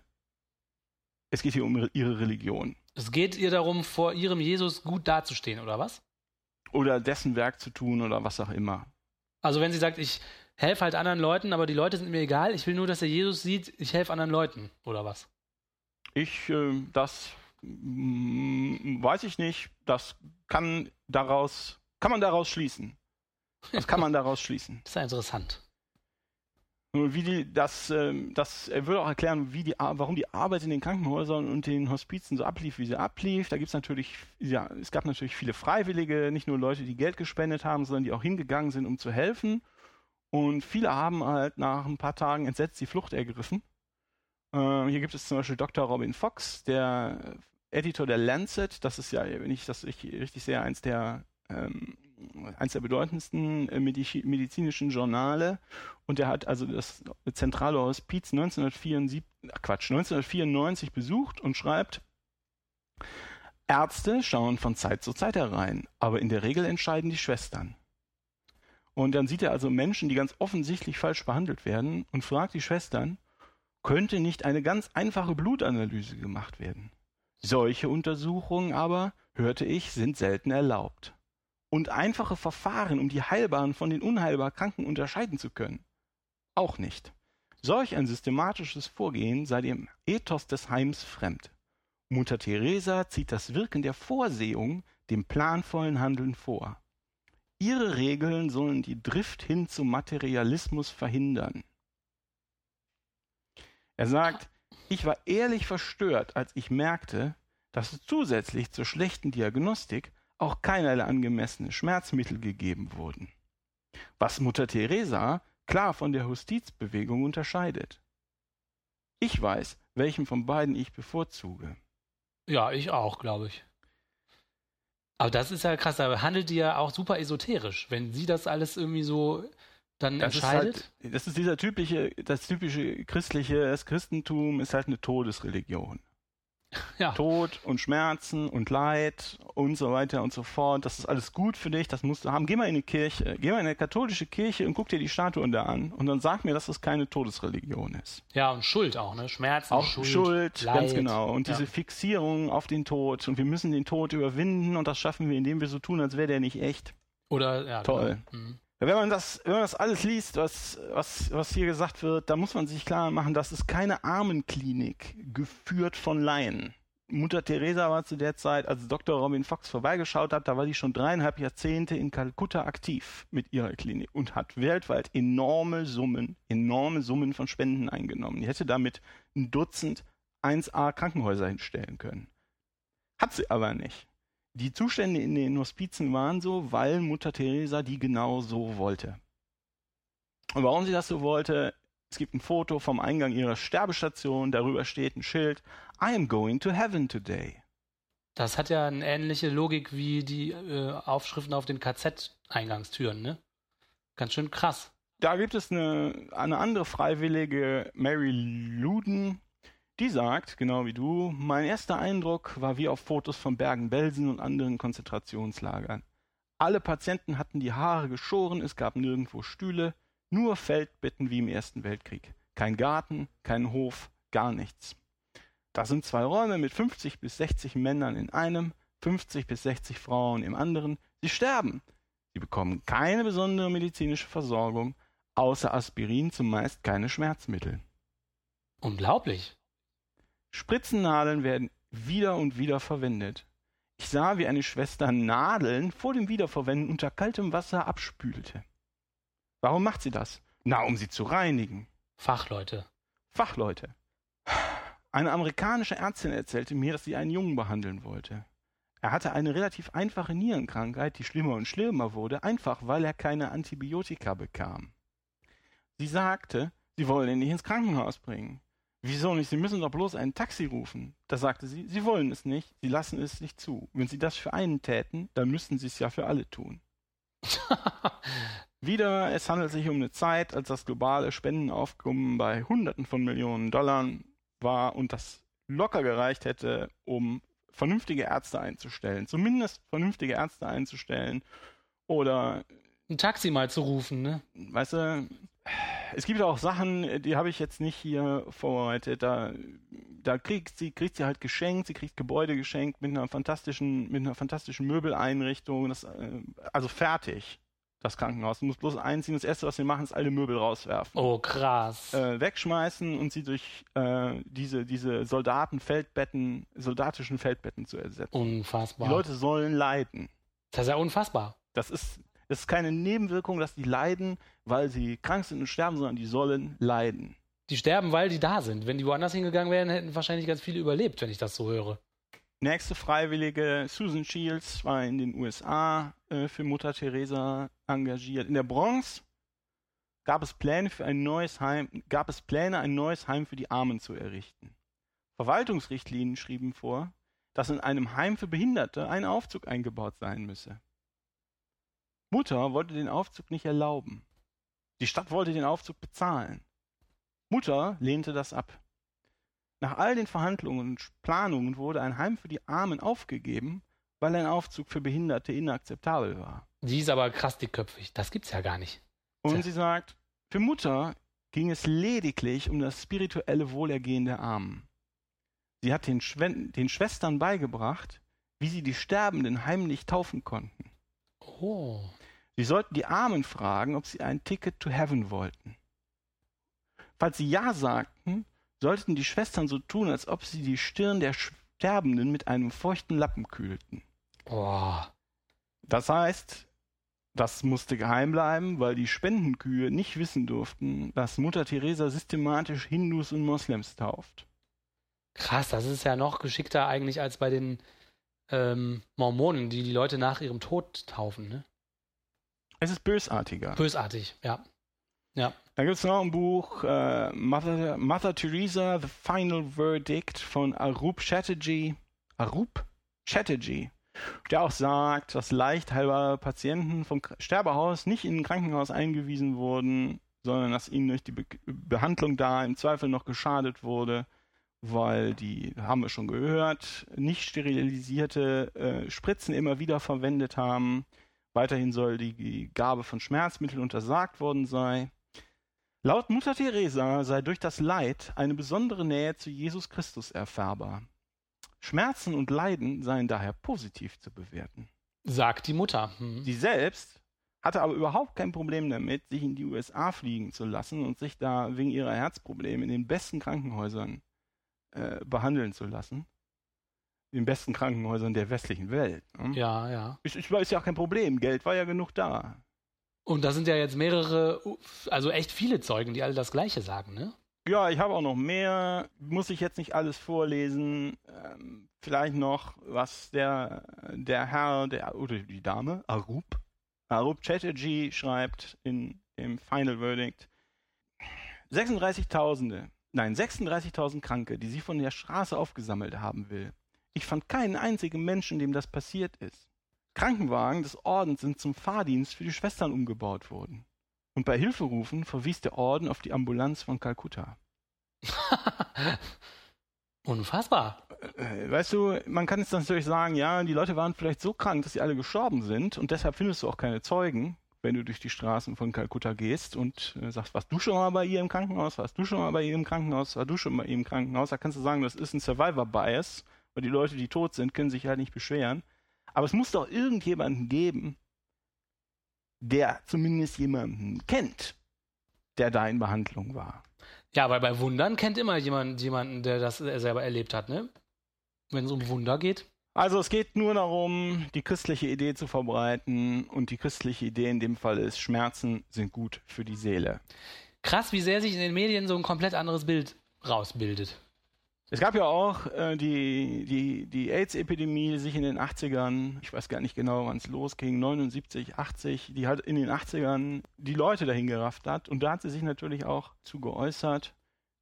es geht ihr um ihre Religion. Es geht ihr darum, vor ihrem Jesus gut dazustehen, oder was? Oder dessen Werk zu tun oder was auch immer. Also wenn sie sagt, ich helfe halt anderen Leuten, aber die Leute sind mir egal, ich will nur, dass er Jesus sieht, ich helfe anderen Leuten, oder was? Ich, äh, das mm, weiß ich nicht. Das kann daraus, kann man daraus schließen. Das kann man daraus schließen. <laughs> Das ist ja interessant. Nur wie die, das, ähm, das, er würde auch erklären, wie die, warum die Arbeit in den Krankenhäusern und den Hospizen so ablief, wie sie ablief. Da gibt es natürlich, ja, es gab natürlich viele Freiwillige, nicht nur Leute, die Geld gespendet haben, sondern die auch hingegangen sind, um zu helfen. Und viele haben halt nach ein paar Tagen entsetzt die Flucht ergriffen. Äh, hier gibt es zum Beispiel Dr. Robin Fox, der Editor der Lancet. Das ist ja, wenn ich das richtig sehe, eins der ähm, eines der bedeutendsten äh, medizinischen Journale und er hat also das zentrale Hospiz 1974, Quatsch, 1994 besucht und schreibt, Ärzte schauen von Zeit zu Zeit herein, aber in der Regel entscheiden die Schwestern. Und dann sieht er also Menschen, die ganz offensichtlich falsch behandelt werden und fragt die Schwestern, könnte nicht eine ganz einfache Blutanalyse gemacht werden? Solche Untersuchungen aber, hörte ich, sind selten erlaubt und einfache Verfahren, um die heilbaren von den unheilbar Kranken unterscheiden zu können? Auch nicht. Solch ein systematisches Vorgehen sei dem Ethos des Heims fremd. Mutter Teresa zieht das Wirken der Vorsehung dem planvollen Handeln vor. Ihre Regeln sollen die Drift hin zum Materialismus verhindern. Er sagt, ich war ehrlich verstört, als ich merkte, dass zusätzlich zur schlechten Diagnostik auch keinerlei angemessene Schmerzmittel gegeben wurden, was Mutter Teresa klar von der Justizbewegung unterscheidet. Ich weiß, welchen von beiden ich bevorzuge. Ja, ich auch, glaube ich. Aber das ist ja krass, da handelt die ja auch super esoterisch, wenn sie das alles irgendwie so dann das entscheidet. Ist halt, das ist dieser typische, das typische christliche, das Christentum ist halt eine Todesreligion. <laughs> Ja. Tod und Schmerzen und Leid und so weiter und so fort. Das ist alles gut für dich, das musst du haben. Geh mal in die Kirche, geh mal in eine katholische Kirche und guck dir die Statuen da an und dann sag mir, dass das keine Todesreligion ist. Ja, und Schuld auch, ne? Schmerzen, Auch Schuld, Schuld, Leid. ganz genau. Und Ja. diese Fixierung auf den Tod und wir müssen den Tod überwinden und das schaffen wir, indem wir so tun, als wäre der nicht echt. Oder, ja, Toll. Genau. Mhm. Wenn man das, wenn man das alles liest, was, was, was hier gesagt wird, da muss man sich klar machen, das ist keine Armenklinik, geführt von Laien. Mutter Teresa war zu der Zeit, als Dr. Robin Fox vorbeigeschaut hat, da war die schon dreieinhalb Jahrzehnte in Kalkutta aktiv mit ihrer Klinik und hat weltweit enorme Summen, enorme Summen von Spenden eingenommen. Die hätte damit ein Dutzend 1A Krankenhäuser hinstellen können. Hat sie aber nicht. Die Zustände in den Hospizen waren so, weil Mutter Teresa die genau so wollte. Und warum sie das so wollte, es gibt ein Foto vom Eingang ihrer Sterbestation, darüber steht ein Schild, I am going to heaven today. Das hat ja eine ähnliche Logik wie die äh, Aufschriften auf den KZ-Eingangstüren, ne? Ganz schön krass. Da gibt es eine, eine andere Freiwillige, Mary Luden, die sagt, genau wie du, mein erster Eindruck war wie auf Fotos von Bergen-Belsen und anderen Konzentrationslagern. Alle Patienten hatten die Haare geschoren, es gab nirgendwo Stühle, nur Feldbetten wie im Ersten Weltkrieg. Kein Garten, kein Hof, gar nichts. Das sind zwei Räume mit 50 bis 60 Männern in einem, 50 bis 60 Frauen im anderen. Sie sterben. Sie bekommen keine besondere medizinische Versorgung, außer Aspirin zumeist keine Schmerzmittel. Unglaublich. Spritzennadeln werden wieder und wieder verwendet. Ich sah, wie eine Schwester Nadeln vor dem Wiederverwenden unter kaltem Wasser abspülte. Warum macht sie das? Na, um sie zu reinigen. Fachleute. Fachleute. Eine amerikanische Ärztin erzählte mir, dass sie einen Jungen behandeln wollte. Er hatte eine relativ einfache Nierenkrankheit, die schlimmer und schlimmer wurde, einfach weil er keine Antibiotika bekam. Sie sagte, sie wollen ihn nicht ins Krankenhaus bringen. Wieso nicht? Sie müssen doch bloß ein Taxi rufen. Da sagte sie, sie wollen es nicht, sie lassen es nicht zu. Wenn sie das für einen täten, dann müssten sie es ja für alle tun. <laughs> Wieder, es handelt sich um eine Zeit, als das globale Spendenaufkommen bei Hunderten von Millionen Dollar war und das locker gereicht hätte, um vernünftige Ärzte einzustellen. Zumindest vernünftige Ärzte einzustellen. Oder, Ein Taxi mal zu rufen, ne? weißt du, es gibt auch Sachen, die habe ich jetzt nicht hier vorbereitet. Da, da kriegt sie, kriegt sie halt geschenkt, sie kriegt Gebäude geschenkt mit einer fantastischen, mit einer fantastischen Möbeleinrichtung. Das, äh, also fertig, das Krankenhaus. Du musst bloß einziehen. Das erste, was wir machen, ist alle Möbel rauswerfen. Oh, krass. Äh, wegschmeißen und sie durch äh, diese, diese Soldatenfeldbetten, soldatischen Feldbetten zu ersetzen. unfassbar. Die Leute sollen leiden. das ist ja unfassbar. Das ist, das ist keine Nebenwirkung, dass die leiden, weil sie krank sind und sterben, sondern die sollen leiden. Die sterben, weil die da sind. Wenn die woanders hingegangen wären, hätten wahrscheinlich ganz viele überlebt, wenn ich das so höre. Nächste Freiwillige, Susan Shields, war in den USA äh, für Mutter Teresa engagiert. In der Bronx gab es Pläne für ein neues Heim, gab es Pläne, ein neues Heim für die Armen zu errichten. Verwaltungsrichtlinien schrieben vor, dass in einem Heim für Behinderte ein Aufzug eingebaut sein müsse. Mutter wollte den Aufzug nicht erlauben. Die Stadt wollte den Aufzug bezahlen. Mutter lehnte das ab. Nach all den Verhandlungen und Planungen wurde ein Heim für die Armen aufgegeben, weil ein Aufzug für Behinderte inakzeptabel war. Die ist aber krass dickköpfig. Das gibt's ja gar nicht. Und Tja. sie sagt, für Mutter ging es lediglich um das spirituelle Wohlergehen der Armen. Sie hat den, Schwen den Schwestern beigebracht, wie sie die Sterbenden heimlich taufen konnten. Oh. Sie sollten die Armen fragen, ob sie ein Ticket to Heaven wollten. Falls sie Ja sagten, sollten die Schwestern so tun, als ob sie die Stirn der Sterbenden mit einem feuchten Lappen kühlten. Oh. Das heißt, das musste geheim bleiben, weil die Spendenkühe nicht wissen durften, dass Mutter Teresa systematisch Hindus und Moslems tauft. Krass, das ist ja noch geschickter eigentlich als bei den ähm, Mormonen, die die Leute nach ihrem Tod taufen. Ne? Es ist bösartiger. Bösartig, ja. Ja. Da gibt es noch ein Buch, äh, Mother, Mother Teresa, The Final Verdict von Arup Chatterjee. Arup Chatterjee. Der auch sagt, dass leicht heilbare Patienten vom Sterbehaus nicht in ein Krankenhaus eingewiesen wurden, sondern dass ihnen durch die Be Behandlung da im Zweifel noch geschadet wurde weil die, haben wir schon gehört, nicht sterilisierte äh, Spritzen immer wieder verwendet haben. Weiterhin soll die Gabe von Schmerzmitteln untersagt worden sein. Laut Mutter Teresa sei durch das Leid eine besondere Nähe zu Jesus Christus erfahrbar. Schmerzen und Leiden seien daher positiv zu bewerten. Sagt die Mutter. Hm. Sie selbst hatte aber überhaupt kein Problem damit, sich in die USA fliegen zu lassen und sich da wegen ihrer Herzprobleme in den besten Krankenhäusern äh, behandeln zu lassen. Den besten Krankenhäusern der westlichen Welt. Ne? Ja, ja. Ist, ist, ist ja auch kein Problem. Geld war ja genug da. Und da sind ja jetzt mehrere, also echt viele Zeugen, die alle das Gleiche sagen, ne? Ja, ich habe auch noch mehr. Muss ich jetzt nicht alles vorlesen. Ähm, vielleicht noch, was der, der Herr, der, oder die Dame, Arup, Arup Chatterjee schreibt in dem Final Verdict. 36.000, nein, 36.000 Kranke, die sie von der Straße aufgesammelt haben will. Ich fand keinen einzigen Menschen, dem das passiert ist. Krankenwagen des Ordens sind zum Fahrdienst für die Schwestern umgebaut worden. Und bei Hilferufen verwies der Orden auf die Ambulanz von Kalkutta. <laughs> Unfassbar. Äh, weißt du, man kann jetzt natürlich sagen, ja, die Leute waren vielleicht so krank, dass sie alle gestorben sind und deshalb findest du auch keine Zeugen, wenn du durch die Straßen von Kalkutta gehst und äh, sagst, warst du schon mal bei ihr im Krankenhaus, warst du schon mal bei ihr im Krankenhaus, warst du schon mal bei ihr im Krankenhaus, da kannst du sagen, das ist ein Survivor-Bias, weil die Leute, die tot sind, können sich halt nicht beschweren. Aber es muss doch irgendjemanden geben, der zumindest jemanden kennt, der da in Behandlung war. Ja, weil bei Wundern kennt immer jemand jemanden, der das selber erlebt hat, ne? Wenn es um Wunder geht. Also es geht nur darum, die christliche Idee zu verbreiten und die christliche Idee in dem Fall ist, Schmerzen sind gut für die Seele. Krass, wie sehr sich in den Medien so ein komplett anderes Bild rausbildet. Es gab ja auch äh, die, die, die AIDS-Epidemie, die sich in den 80ern, ich weiß gar nicht genau, wann es losging, 79, 80, die hat in den 80ern die Leute dahin gerafft hat. Und da hat sie sich natürlich auch zu geäußert.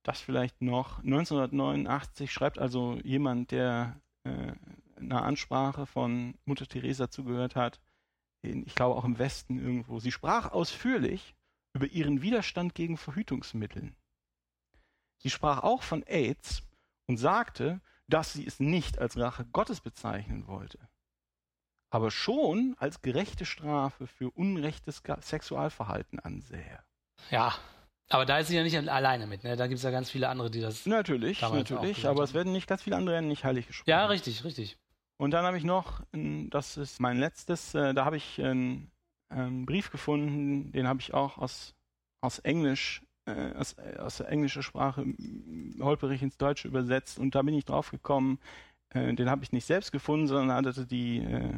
Das vielleicht noch. 1989 schreibt also jemand, der äh, einer Ansprache von Mutter Teresa zugehört hat, in, ich glaube auch im Westen irgendwo. Sie sprach ausführlich über ihren Widerstand gegen Verhütungsmitteln. Sie sprach auch von AIDS und sagte, dass sie es nicht als Rache Gottes bezeichnen wollte, aber schon als gerechte Strafe für unrechtes Sexualverhalten ansähe. Ja, aber da ist sie ja nicht alleine mit, ne? Da gibt es ja ganz viele andere, die das. Natürlich, natürlich, aber es werden nicht ganz viele andere nicht heilig gesprochen. Ja, richtig, richtig. Und dann habe ich noch, das ist mein letztes, äh, da habe ich einen, einen, Brief gefunden, den habe ich auch aus, aus Englisch äh, aus, äh, aus der englischen Sprache holperig ins Deutsche übersetzt und da bin ich drauf gekommen, äh, den habe ich nicht selbst gefunden, sondern hatte die, äh,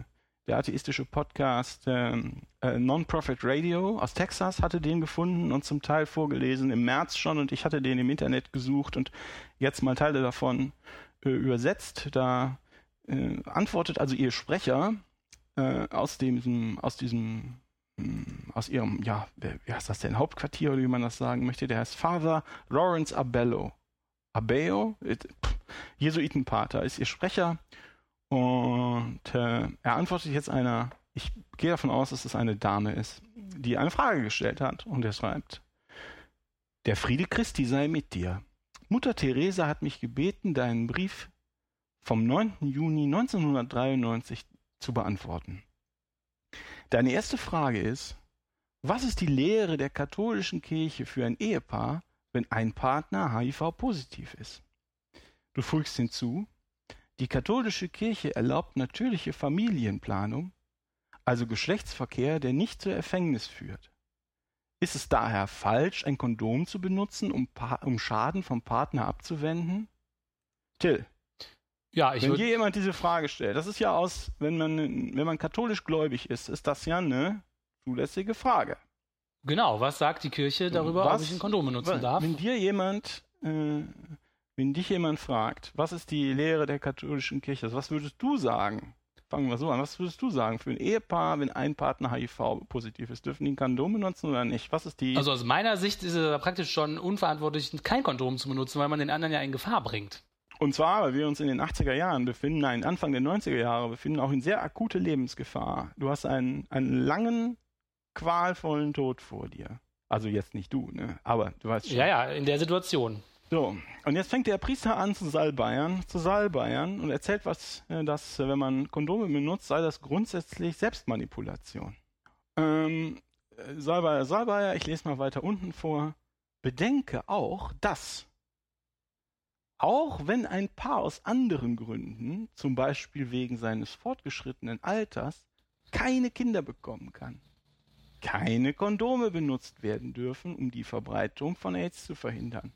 der atheistische Podcast ähm, äh, Non-Profit Radio aus Texas hatte den gefunden und zum Teil vorgelesen im März schon und ich hatte den im Internet gesucht und jetzt mal Teile davon äh, übersetzt. Da antwortet also ihr Sprecher aus, dem, aus diesem aus ihrem, ja, wie heißt das denn, Hauptquartier oder wie man das sagen möchte, der heißt Father Lawrence Abello. Abeo, Jesuitenpater, ist ihr Sprecher und äh, er antwortet jetzt einer, ich gehe davon aus, dass es eine Dame ist, die eine Frage gestellt hat und er schreibt, der Friede Christi sei mit dir. Mutter Teresa hat mich gebeten, deinen Brief vom 9. Juni 1993 zu beantworten. Deine erste Frage ist, was ist die Lehre der katholischen Kirche für ein Ehepaar, wenn ein Partner HIV-positiv ist? Du fügst hinzu, die katholische Kirche erlaubt natürliche Familienplanung, also Geschlechtsverkehr, der nicht zur Erfängnis führt. Ist es daher falsch, ein Kondom zu benutzen, um, um Schaden vom Partner abzuwenden? Till, ja, ich wenn hier jemand diese Frage stellt, das ist ja aus, wenn man, wenn man katholisch gläubig ist, ist das ja eine zulässige Frage. Genau, was sagt die Kirche darüber, was, ob ich ein Kondom benutzen was, darf? Wenn dir jemand, äh, wenn dich jemand fragt, was ist die Lehre der katholischen Kirche, also was würdest du sagen? Fangen wir so an. Was würdest du sagen für ein Ehepaar, wenn ein Partner HIV-positiv ist? Dürfen die ein Kondom benutzen oder nicht? Was ist die? Also aus meiner Sicht ist es praktisch schon unverantwortlich, kein Kondom zu benutzen, weil man den anderen ja in Gefahr bringt. Und zwar, weil wir uns in den 80er Jahren befinden, nein, Anfang der 90er Jahre befinden, auch in sehr akute Lebensgefahr. Du hast einen, einen langen, qualvollen Tod vor dir. Also jetzt nicht du, ne? Aber du weißt schon. Ja, ja, in der Situation. So, und jetzt fängt der Priester an zu salbeiern, zu salbeiern und erzählt was, äh, dass wenn man Kondome benutzt, sei das grundsätzlich Selbstmanipulation. Ähm, äh, Salbeier, Salbeier, ich lese mal weiter unten vor. Bedenke auch, dass auch wenn ein Paar aus anderen Gründen, zum Beispiel wegen seines fortgeschrittenen Alters, keine Kinder bekommen kann, keine Kondome benutzt werden dürfen, um die Verbreitung von AIDS zu verhindern.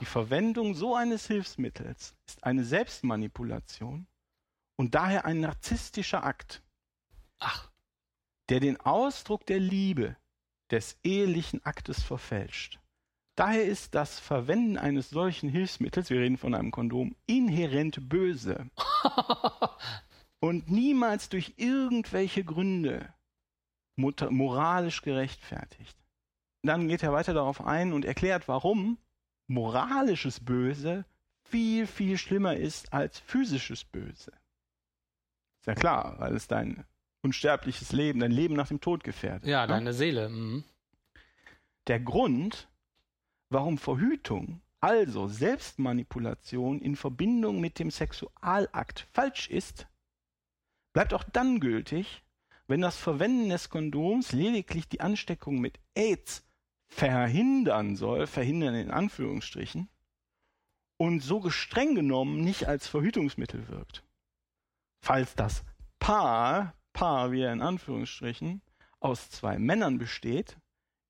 Die Verwendung so eines Hilfsmittels ist eine Selbstmanipulation und daher ein narzisstischer Akt, Ach, der den Ausdruck der Liebe des ehelichen Aktes verfälscht. Daher ist das Verwenden eines solchen Hilfsmittels, wir reden von einem Kondom, inhärent böse <laughs> und niemals durch irgendwelche Gründe moralisch gerechtfertigt. Dann geht er weiter darauf ein und erklärt, warum moralisches Böse viel, viel schlimmer ist als physisches Böse. Ist ja klar, weil es dein unsterbliches Leben, dein Leben nach dem Tod gefährdet. ja, ne? deine Seele. Mhm. Der Grund, warum Verhütung, also Selbstmanipulation in Verbindung mit dem Sexualakt falsch ist, bleibt auch dann gültig, wenn das Verwenden des Kondoms lediglich die Ansteckung mit AIDS verhindern soll, verhindern in Anführungsstrichen, und so gestreng genommen nicht als Verhütungsmittel wirkt. Falls das Paar, Paar wieder in Anführungsstrichen, aus zwei Männern besteht,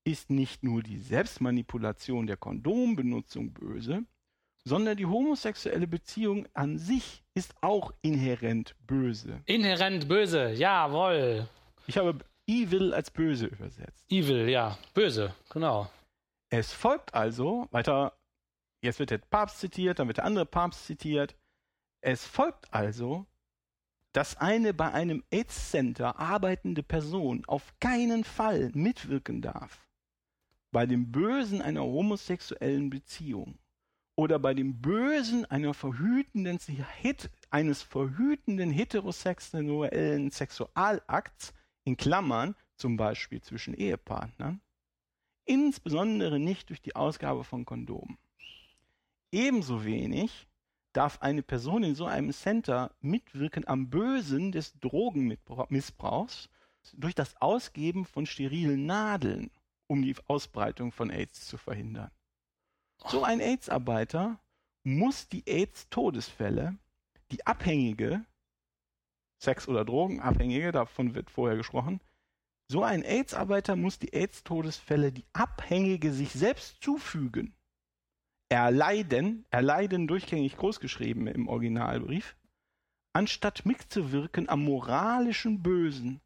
ist nicht nur die Selbstmanipulation der Kondombenutzung böse, sondern die homosexuelle Beziehung an sich ist auch inhärent böse. Inhärent böse, jawohl. Ich habe evil als böse übersetzt. Evil, ja. Böse, genau. Es folgt also, weiter, jetzt wird der Papst zitiert, dann wird der andere Papst zitiert. Es folgt also, dass eine bei einem AIDS-Center arbeitende Person auf keinen Fall mitwirken darf bei dem Bösen einer homosexuellen Beziehung oder bei dem Bösen einer verhütenden, eines verhütenden heterosexuellen Sexualakts, in Klammern, zum Beispiel zwischen Ehepartnern, insbesondere nicht durch die Ausgabe von Kondomen. Ebenso wenig darf eine Person in so einem Center mitwirken am Bösen des Drogenmissbrauchs durch das Ausgeben von sterilen Nadeln, um die Ausbreitung von AIDS zu verhindern. So ein AIDS-Arbeiter muss die AIDS-Todesfälle, die Abhängige, Sex- oder Drogenabhängige, davon wird vorher gesprochen, so ein AIDS-Arbeiter muss die AIDS-Todesfälle, die Abhängige sich selbst zufügen, erleiden, erleiden durchgängig großgeschrieben im Originalbrief, anstatt mitzuwirken am moralischen Bösen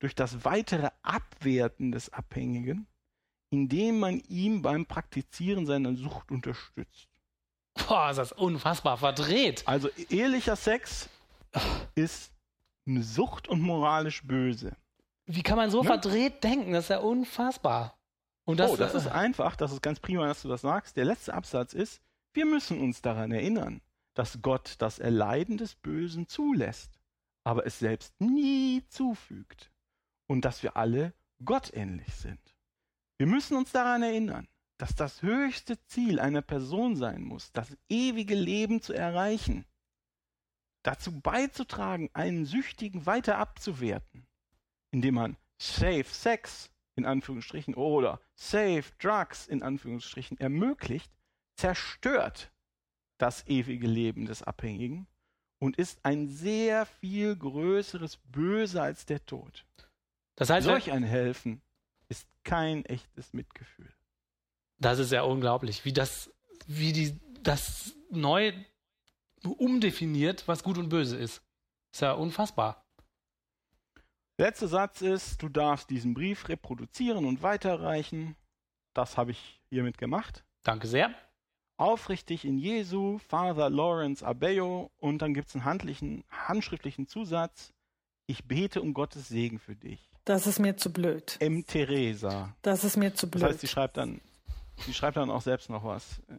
durch das weitere Abwerten des Abhängigen, indem man ihm beim Praktizieren seiner Sucht unterstützt. Boah, ist das unfassbar verdreht. Also ehelicher Sex ist eine Sucht und moralisch böse. Wie kann man so Ne? verdreht denken? Das ist ja unfassbar. Und das, oh, das ist einfach, das ist ganz prima, dass du das sagst. Der letzte Absatz ist, wir müssen uns daran erinnern, dass Gott das Erleiden des Bösen zulässt, aber es selbst nie zufügt und dass wir alle gottähnlich sind. Wir müssen uns daran erinnern, dass das höchste Ziel einer Person sein muss, das ewige Leben zu erreichen, dazu beizutragen, einen Süchtigen weiter abzuwerten, indem man Safe Sex in Anführungsstrichen oder Safe Drugs in Anführungsstrichen ermöglicht, zerstört das ewige Leben des Abhängigen und ist ein sehr viel größeres Böse als der Tod. das heißt, Solch ein Helfen ist kein echtes Mitgefühl. das ist ja unglaublich, wie das, wie die, das neu umdefiniert, was gut und böse ist. Ist ja unfassbar. Der letzte Satz ist, du darfst diesen Brief reproduzieren und weiterreichen. Das habe ich hiermit gemacht. Danke sehr. Aufrichtig in Jesu, Father Lawrence Abeyo. Und dann gibt es einen handlichen, handschriftlichen Zusatz. Ich bete um Gottes Segen für dich. Das ist mir zu blöd. M. Theresa. Das ist mir zu Das blöd. heißt, sie schreibt dann, sie schreibt dann auch selbst noch was. Äh,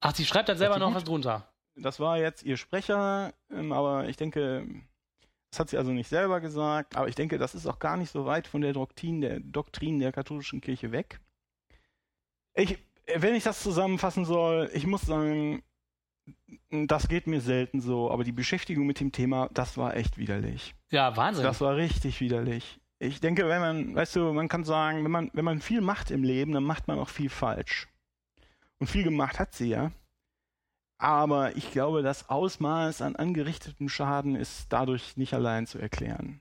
Ach, sie schreibt dann selber noch gut? was drunter. Das war jetzt ihr Sprecher, ähm, aber ich denke, das hat sie also nicht selber gesagt, aber ich denke, das ist auch gar nicht so weit von der Doktrin der, Doktrin der katholischen Kirche weg. Ich, wenn ich das zusammenfassen soll, ich muss sagen, das geht mir selten so, aber die Beschäftigung mit dem Thema, das war echt widerlich. Ja, Wahnsinn. Das war richtig widerlich. Ich denke, wenn man, weißt du, man kann sagen, wenn man, wenn man viel macht im Leben, dann macht man auch viel falsch. Und viel gemacht hat sie ja. Aber ich glaube, das Ausmaß an angerichtetem Schaden ist dadurch nicht allein zu erklären.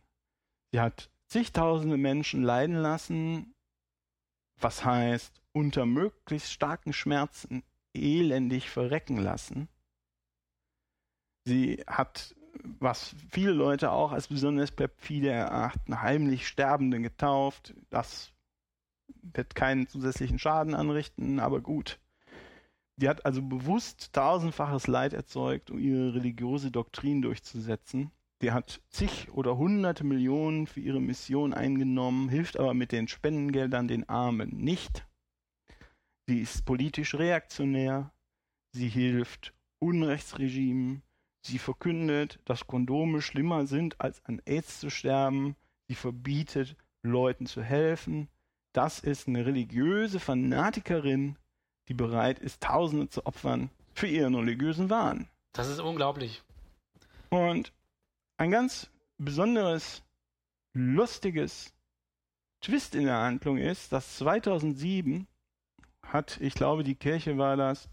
Sie hat zigtausende Menschen leiden lassen, was heißt, unter möglichst starken Schmerzen elendig verrecken lassen. Sie hat, was viele Leute auch als besonders perfide erachten, heimlich Sterbende getauft. Das wird keinen zusätzlichen Schaden anrichten, aber gut. Die hat also bewusst tausendfaches Leid erzeugt, um ihre religiöse Doktrin durchzusetzen. Die hat zig oder hunderte Millionen für ihre Mission eingenommen, hilft aber mit den Spendengeldern den Armen nicht. Sie ist politisch reaktionär, sie hilft Unrechtsregimen, sie verkündet, dass Kondome schlimmer sind, als an AIDS zu sterben, sie verbietet, Leuten zu helfen. Das ist eine religiöse Fanatikerin, die bereit ist, Tausende zu opfern für ihren religiösen Wahn. Das ist unglaublich. Und ein ganz besonderes, lustiges Twist in der Handlung ist, dass 2007 hat, ich glaube, die Kirche war das,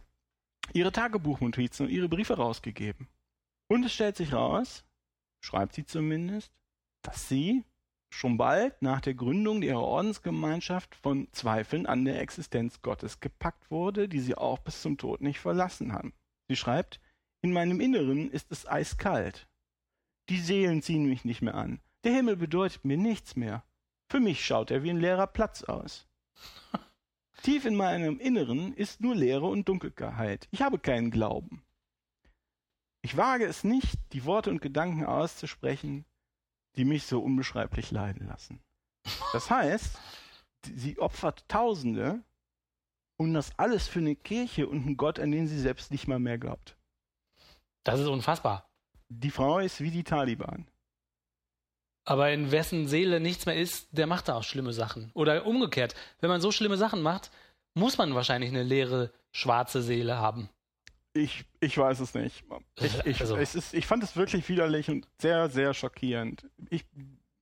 ihre Tagebuchnotizen und ihre Briefe rausgegeben. Und es stellt sich raus, schreibt sie zumindest, dass sie schon bald nach der Gründung ihrer Ordensgemeinschaft von Zweifeln an der Existenz Gottes gepackt wurde, die sie auch bis zum Tod nicht verlassen haben. Sie schreibt, in meinem Inneren ist es eiskalt. Die Seelen ziehen mich nicht mehr an. Der Himmel bedeutet mir nichts mehr. Für mich schaut er wie ein leerer Platz aus. <laughs> Tief in meinem Inneren ist nur Leere und Dunkelheit. Ich habe keinen Glauben. Ich wage es nicht, die Worte und Gedanken auszusprechen, die mich so unbeschreiblich leiden lassen. Das heißt, sie opfert Tausende und das alles für eine Kirche und einen Gott, an den sie selbst nicht mal mehr glaubt. Das ist unfassbar. Die Frau ist wie die Taliban. Aber in wessen Seele nichts mehr ist, der macht da auch schlimme Sachen. Oder umgekehrt, wenn man so schlimme Sachen macht, muss man wahrscheinlich eine leere, schwarze Seele haben. Ich, ich weiß es nicht. Ich, ich, Also- es ist, ich fand es wirklich widerlich und sehr, sehr schockierend. Ich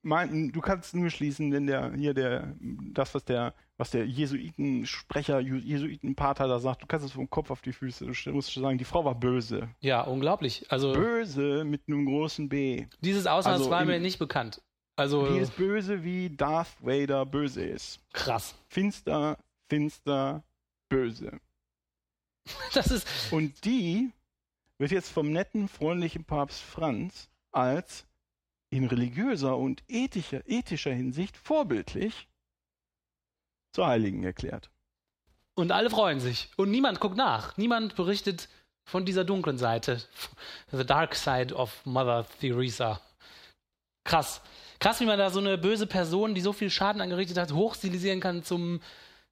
mein, du kannst nur schließen, wenn der hier der das, was der, was der Jesuitensprecher, Jesuitenpater da sagt, du kannst es vom Kopf auf die Füße. Du musst schon sagen, die Frau war böse. Ja, unglaublich. Also Böse mit einem großen B. dieses Ausmaß Also war mir nicht bekannt. Also Die ist böse, wie Darth Vader böse ist. krass. Finster, finster, böse. <laughs> Das ist Und die wird jetzt vom netten, freundlichen Papst Franz als in religiöser und ethischer, ethischer Hinsicht vorbildlich zur Heiligen erklärt. und alle freuen sich und niemand guckt nach. Niemand berichtet von dieser dunklen Seite, the dark side of Mother Teresa. Krass. Krass, wie man da so eine böse Person, die so viel Schaden angerichtet hat, hochstilisieren kann zum,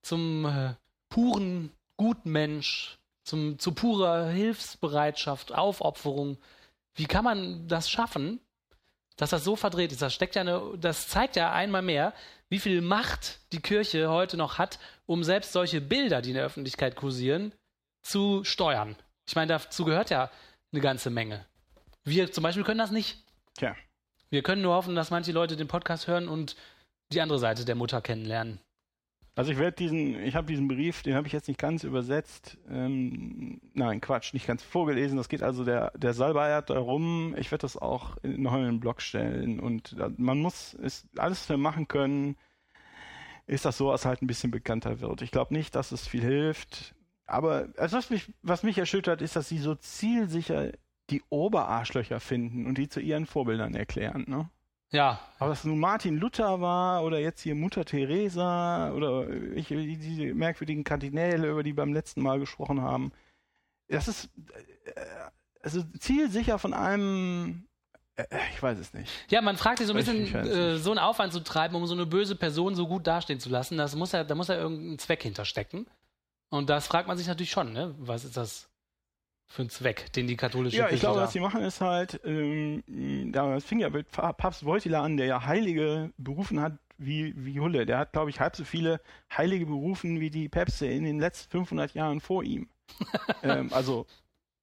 zum äh, puren Gutmensch, zum, zu purer Hilfsbereitschaft, Aufopferung. Wie kann man das schaffen, dass das so verdreht ist? Das steckt ja eine, das zeigt ja einmal mehr, wie viel Macht die Kirche heute noch hat, um selbst solche Bilder, die in der Öffentlichkeit kursieren, zu steuern. Ich meine, dazu gehört ja eine ganze Menge. Wir zum Beispiel können das nicht. Tja, Wir können nur hoffen, dass manche Leute den Podcast hören und die andere Seite der Mutter kennenlernen. Also ich werde diesen, ich habe diesen Brief, den habe ich jetzt nicht ganz übersetzt, ähm, nein, Quatsch, nicht ganz vorgelesen. Das geht also, der, der Salbeiert darum, ich werde das auch in, noch in den Blog stellen und da- man muss es alles für machen können, ist das so, dass halt ein bisschen bekannter wird. Ich glaube nicht, dass es viel hilft. Aber also was, mich, was mich erschüttert, ist, dass sie so zielsicher die Oberarschlöcher finden und die zu ihren Vorbildern erklären. Ne? Ja, Aber dass nun Martin Luther war oder jetzt hier Mutter Teresa oder ich, diese merkwürdigen Kardinäle, über die wir beim letzten Mal gesprochen haben, das ist äh, also zielsicher von einem, äh, ich weiß es nicht. Ja, man fragt sich so ein bisschen, äh, so einen Aufwand zu treiben, um so eine böse Person so gut dastehen zu lassen. Das muss ja, da muss ja irgendein Zweck hinterstecken. Und das fragt man sich natürlich schon, ne? Was ist das für ein Zweck, den die katholische Ja, ich Kirche glaube, da... was sie machen ist halt, ähm, da fing ja mit Pa- Papst Wojtyla an, der ja Heilige berufen hat wie, wie Hulle. Der hat, glaube ich, halb so viele Heilige berufen wie die Päpste in den letzten 500 Jahren vor ihm. <laughs> ähm, also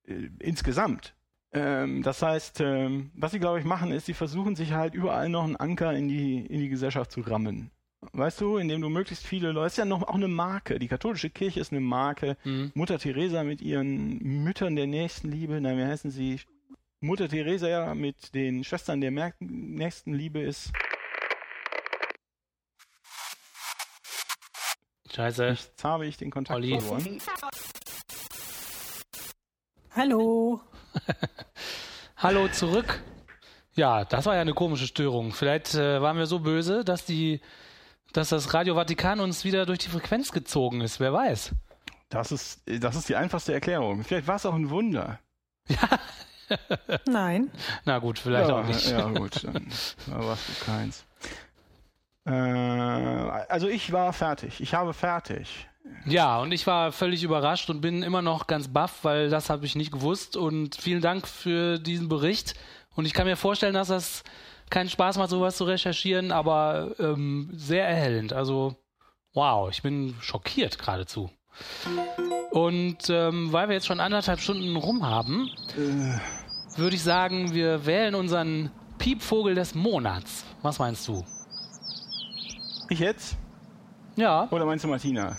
äh, insgesamt. Ähm, das heißt, ähm, was sie, glaube ich, machen, ist, sie versuchen sich halt überall noch einen Anker in die, in die Gesellschaft zu rammen. Weißt du, indem du möglichst viele Leute, ist ja noch auch eine Marke. Die katholische Kirche ist eine Marke. Mhm. Mutter Teresa mit ihren Müttern der Nächstenliebe, nein, wie heißen sie? Mutter Teresa ja mit den Schwestern der Mer Nächstenliebe ist. Scheiße. Jetzt habe ich den Kontakt Olli. verloren. Hallo. <laughs> Hallo zurück. Ja, das war ja eine komische Störung. Vielleicht äh, waren wir so böse, dass die, dass das Radio Vatikan uns wieder durch die Frequenz gezogen ist. Wer weiß? Das ist, das ist die einfachste Erklärung. Vielleicht war es auch ein Wunder. <laughs> Nein. Na gut, vielleicht ja, auch nicht. Ja, gut, dann warst du keins. Äh, also ich war fertig. Ich habe fertig. Ja, und ich war völlig überrascht und bin immer noch ganz baff, weil das habe ich nicht gewusst. Und vielen Dank für diesen Bericht. Und ich kann mir vorstellen, dass das keinen Spaß macht, sowas zu recherchieren, aber ähm, sehr erhellend. Also, wow, ich bin schockiert geradezu. Und ähm, weil wir jetzt schon anderthalb Stunden rum haben, würde ich sagen, wir wählen unseren Piepvogel des Monats. Was meinst du? Ich jetzt? Ja. Oder meinst du Martina?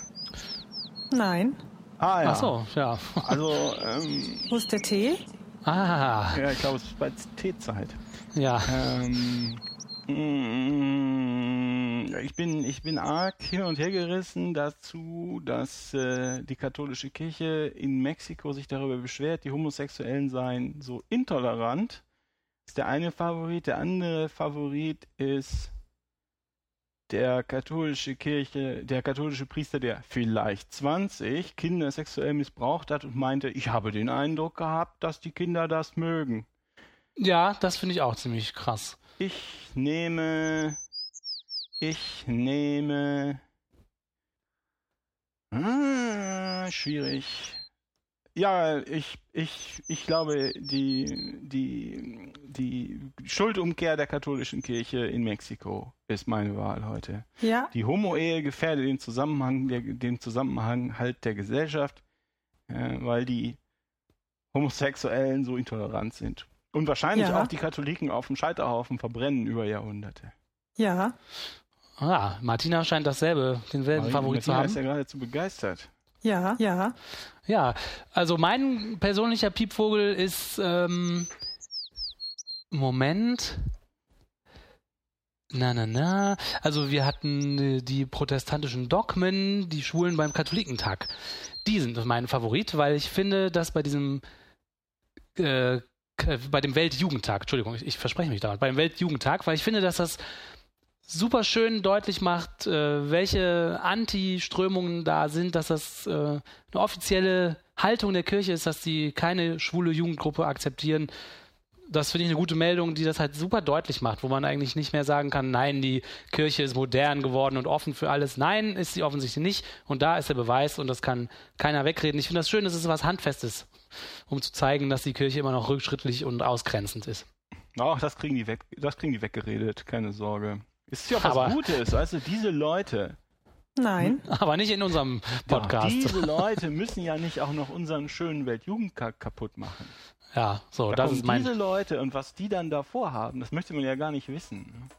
Nein. Ah ja. Ach so, ja. Also, ähm, Wo ist der Tee? Ah, ja, ich glaube, es ist bald Teezeit. Ja. Ähm, mm, ich bin, ich bin arg hin und her gerissen dazu, dass äh, die katholische Kirche in Mexiko sich darüber beschwert, die Homosexuellen seien so intolerant. Das ist der eine Favorit. Der andere Favorit ist der katholische Kirche, der katholische Priester, der vielleicht 20 Kinder sexuell missbraucht hat und meinte, ich habe den Eindruck gehabt, dass die Kinder das mögen. Ja, das finde ich auch ziemlich krass. Ich nehme. Ich nehme. Ah, schwierig. Ja, ich, ich, ich glaube, die, die, die Schuldumkehr der katholischen Kirche in Mexiko ist meine Wahl heute. Ja. Die Homo-Ehe gefährdet den Zusammenhang, der, den Zusammenhang halt der Gesellschaft, äh, weil die Homosexuellen so intolerant sind. Und wahrscheinlich Ja. auch die Katholiken auf dem Scheiterhaufen verbrennen über Jahrhunderte. Ja. Ah, Martina scheint dasselbe, denselben Favorit zu Martina ist ja haben. geradezu begeistert. Ja. Ja. Ja, also mein persönlicher Piepvogel ist, ähm, Moment. Na, na, na. Also wir hatten äh, die protestantischen Dogmen, die Schwulen beim Katholikentag. Die sind mein Favorit, weil ich finde, dass bei diesem äh, bei dem Weltjugendtag, Entschuldigung, ich, ich verspreche mich da, bei dem Weltjugendtag, weil ich finde, dass das super schön deutlich macht, äh, welche Anti-Strömungen da sind, dass das äh, eine offizielle Haltung der Kirche ist, dass sie keine schwule Jugendgruppe akzeptieren. Das finde ich eine gute Meldung, die das halt super deutlich macht, wo man eigentlich nicht mehr sagen kann, nein, die Kirche ist modern geworden und offen für alles. Nein, ist sie offensichtlich nicht. Und da ist der Beweis und das kann keiner wegreden. Ich finde das schön, es ist was Handfestes, um zu zeigen, dass die Kirche immer noch rückschrittlich und ausgrenzend ist. Ach, das kriegen die weg, das kriegen die weggeredet, keine Sorge. Es ist ja auch was Aber- Gutes, weißt du, diese Leute, Nein. Aber nicht in unserem ja, Podcast. diese <laughs> Leute müssen ja nicht auch noch unseren schönen Weltjugendtag kaputt machen. Ja, so, das und ist mein. diese Leute und was die dann davor haben, das möchte man ja gar nicht wissen.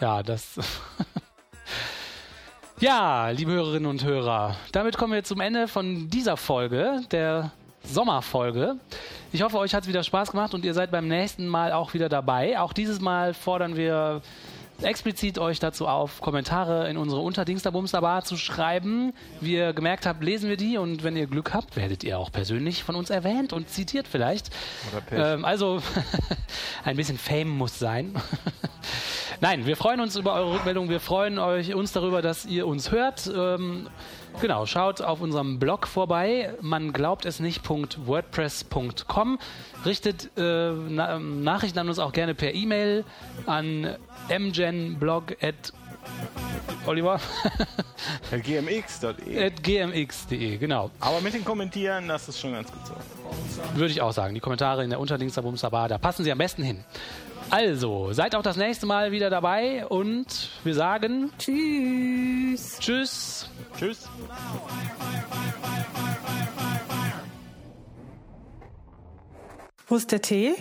Ja, das. <laughs> ja, liebe Hörerinnen und Hörer, damit kommen wir zum Ende von dieser Folge, der Sommerfolge. Ich hoffe, euch hat es wieder Spaß gemacht und ihr seid beim nächsten Mal auch wieder dabei. Auch dieses Mal fordern wir explizit euch dazu auf, Kommentare in unsere Unterdingsterbumsterbar zu schreiben. Wie ihr gemerkt habt, lesen wir die und wenn ihr Glück habt, werdet ihr auch persönlich von uns erwähnt und zitiert vielleicht. Ähm, also <laughs> ein bisschen Fame muss sein. <laughs> Nein, wir freuen uns über eure Rückmeldung. Wir freuen euch, uns darüber, dass ihr uns hört. Ähm, genau, schaut auf unserem Blog vorbei. Man glaubt es nicht.wordpress.com. Richtet äh, na, ähm, Nachrichten an uns auch gerne per E-Mail an mgenblog at Oliver gmx.de. at gmx.de, genau. Aber mit den Kommentieren, das ist schon ganz gut so. Würde ich auch sagen. Die Kommentare in der Unterdingsterbumsterbar, da passen sie am besten hin. Also, seid auch das nächste Mal wieder dabei und wir sagen Tschüss. Tschüss. Tschüss. Wo ist der Tee?